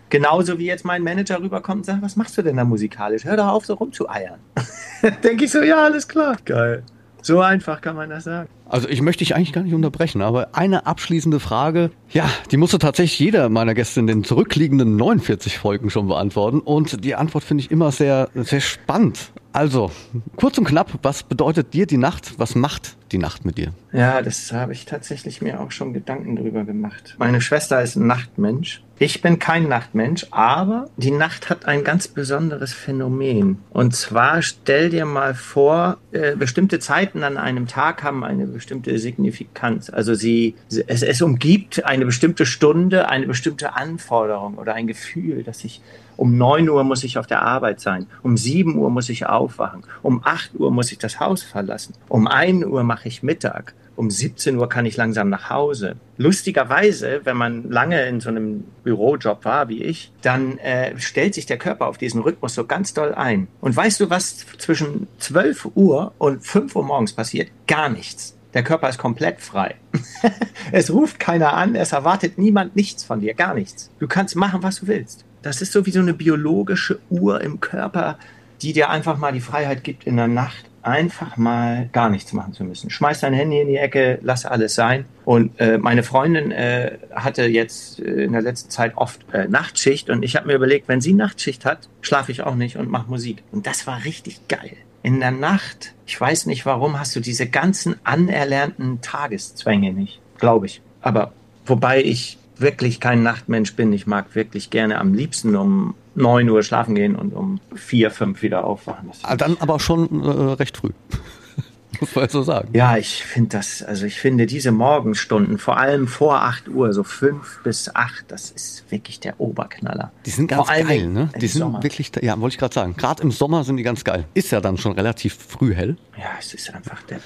Genauso wie jetzt mein Manager rüberkommt und sagt, was machst du denn da musikalisch? Hör doch auf, so rumzueiern. Denke ich so, ja, alles klar. Geil. So einfach kann man das sagen. Also ich möchte dich eigentlich gar nicht unterbrechen, aber eine abschließende Frage, ja, die musste tatsächlich jeder meiner Gäste in den zurückliegenden 49 Folgen schon beantworten und die Antwort finde ich immer sehr, sehr spannend. Also, kurz und knapp, was bedeutet dir die Nacht? Was macht die Nacht mit dir? Ja, das habe ich tatsächlich mir auch schon Gedanken drüber gemacht. Meine Schwester ist ein Nachtmensch. Ich bin kein Nachtmensch, aber die Nacht hat ein ganz besonderes Phänomen. Und zwar stell dir mal vor, äh, bestimmte Zeiten an einem Tag haben eine bestimmte Signifikanz. Also sie, es, es umgibt eine bestimmte Stunde, eine bestimmte Anforderung oder ein Gefühl, dass ich um 9 Uhr muss ich auf der Arbeit sein, um 7 Uhr muss ich aufwachen, um 8 Uhr muss ich das Haus verlassen, um 1 Uhr mache ich Mittag, um 17 Uhr kann ich langsam nach Hause. Lustigerweise, wenn man lange in so einem Bürojob war wie ich, dann äh, stellt sich der Körper auf diesen Rhythmus so ganz doll ein. Und weißt du, was zwischen 12 Uhr und 5 Uhr morgens passiert? Gar nichts. Der Körper ist komplett frei. es ruft keiner an, es erwartet niemand nichts von dir, gar nichts. Du kannst machen, was du willst. Das ist so wie so eine biologische Uhr im Körper, die dir einfach mal die Freiheit gibt, in der Nacht einfach mal gar nichts machen zu müssen. Schmeiß dein Handy in die Ecke, lass alles sein. Und äh, meine Freundin äh, hatte jetzt äh, in der letzten Zeit oft äh, Nachtschicht und ich habe mir überlegt, wenn sie Nachtschicht hat, schlafe ich auch nicht und mache Musik. Und das war richtig geil. In der Nacht, ich weiß nicht warum, hast du diese ganzen anerlernten Tageszwänge nicht, glaube ich. Aber wobei ich wirklich kein Nachtmensch bin. Ich mag wirklich gerne am liebsten um 9 Uhr schlafen gehen und um 4, 5 wieder aufwachen. Ah, dann aber schon äh, recht früh. Muss man so sagen. Ja, ich finde das, also ich finde diese Morgenstunden, vor allem vor 8 Uhr, so 5 bis 8, das ist wirklich der Oberknaller. Die sind ganz geil, ne? Die sind Sommer. wirklich, ja, wollte ich gerade sagen. Gerade im Sommer sind die ganz geil. Ist ja dann schon relativ früh hell. Ja, es ist einfach der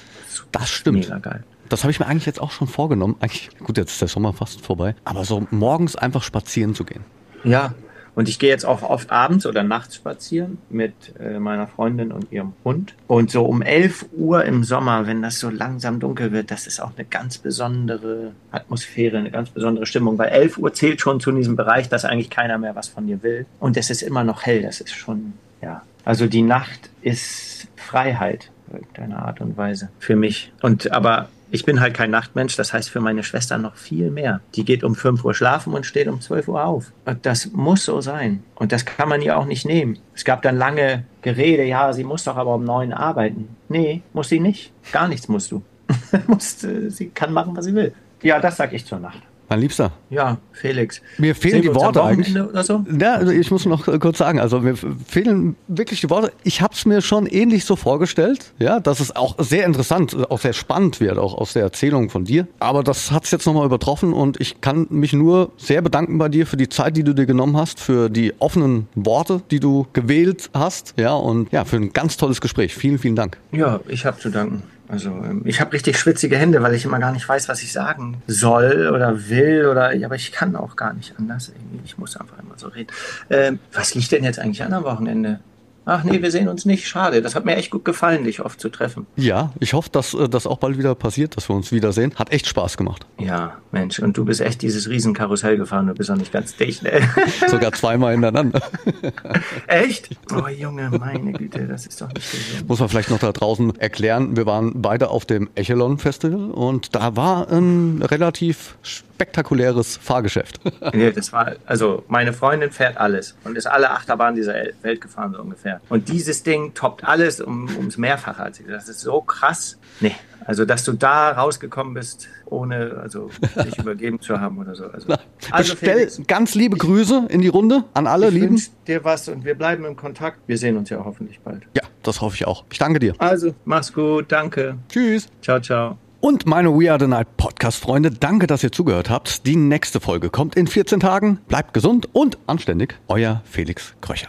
das stimmt. mega geil. Das habe ich mir eigentlich jetzt auch schon vorgenommen. Eigentlich, gut, jetzt ist der Sommer fast vorbei. Aber so morgens einfach spazieren zu gehen. Ja, und ich gehe jetzt auch oft abends oder nachts spazieren mit äh, meiner Freundin und ihrem Hund. Und so um 11 Uhr im Sommer, wenn das so langsam dunkel wird, das ist auch eine ganz besondere Atmosphäre, eine ganz besondere Stimmung. Weil 11 Uhr zählt schon zu diesem Bereich, dass eigentlich keiner mehr was von dir will. Und es ist immer noch hell. Das ist schon, ja. Also die Nacht ist Freiheit, irgendeiner Art und Weise für mich. Und aber ich bin halt kein Nachtmensch, das heißt für meine Schwester noch viel mehr. Die geht um 5 Uhr schlafen und steht um 12 Uhr auf. Und das muss so sein. Und das kann man ihr auch nicht nehmen. Es gab dann lange Gerede, ja, sie muss doch aber um 9 arbeiten. Nee, muss sie nicht. Gar nichts musst du. sie kann machen, was sie will. Ja, das sag ich zur Nacht. Mein Liebster. Ja, Felix. Mir fehlen Sehen die Worte eigentlich. So? Ja, also ich muss noch kurz sagen, also mir fehlen wirklich die Worte. Ich habe es mir schon ähnlich so vorgestellt, ja, dass es auch sehr interessant, auch sehr spannend wird, auch aus der Erzählung von dir. Aber das hat es jetzt nochmal übertroffen und ich kann mich nur sehr bedanken bei dir für die Zeit, die du dir genommen hast, für die offenen Worte, die du gewählt hast, ja, und ja, für ein ganz tolles Gespräch. Vielen, vielen Dank. Ja, ich habe zu danken. Also ähm, ich habe richtig schwitzige Hände, weil ich immer gar nicht weiß, was ich sagen soll oder will oder aber ich kann auch gar nicht anders. Ich muss einfach immer so reden. Ähm, was liegt denn jetzt eigentlich an am Wochenende? Ach nee, wir sehen uns nicht. Schade. Das hat mir echt gut gefallen, dich oft zu treffen. Ja, ich hoffe, dass äh, das auch bald wieder passiert, dass wir uns wiedersehen. Hat echt Spaß gemacht. Ja, Mensch. Und du bist echt dieses Riesenkarussell gefahren. Du bist auch nicht ganz dicht. Ne? Sogar zweimal hintereinander. echt? Oh Junge, meine Güte, das ist doch nicht gesehen. Muss man vielleicht noch da draußen erklären. Wir waren beide auf dem Echelon Festival und da war ein relativ spektakuläres Fahrgeschäft. nee, das war, also meine Freundin fährt alles und ist alle Achterbahnen dieser Welt gefahren, so ungefähr. Und dieses Ding toppt alles um, ums Mehrfache. Das ist so krass. Nee, also dass du da rausgekommen bist, ohne also dich übergeben zu haben oder so. Also, also Bestell ganz liebe Grüße in die Runde an alle ich Lieben. dir was und wir bleiben im Kontakt. Wir sehen uns ja hoffentlich bald. Ja, das hoffe ich auch. Ich danke dir. Also, mach's gut. Danke. Tschüss. Ciao, ciao. Und meine We Are the Night Podcast-Freunde, danke, dass ihr zugehört habt. Die nächste Folge kommt in 14 Tagen. Bleibt gesund und anständig. Euer Felix Kröcher.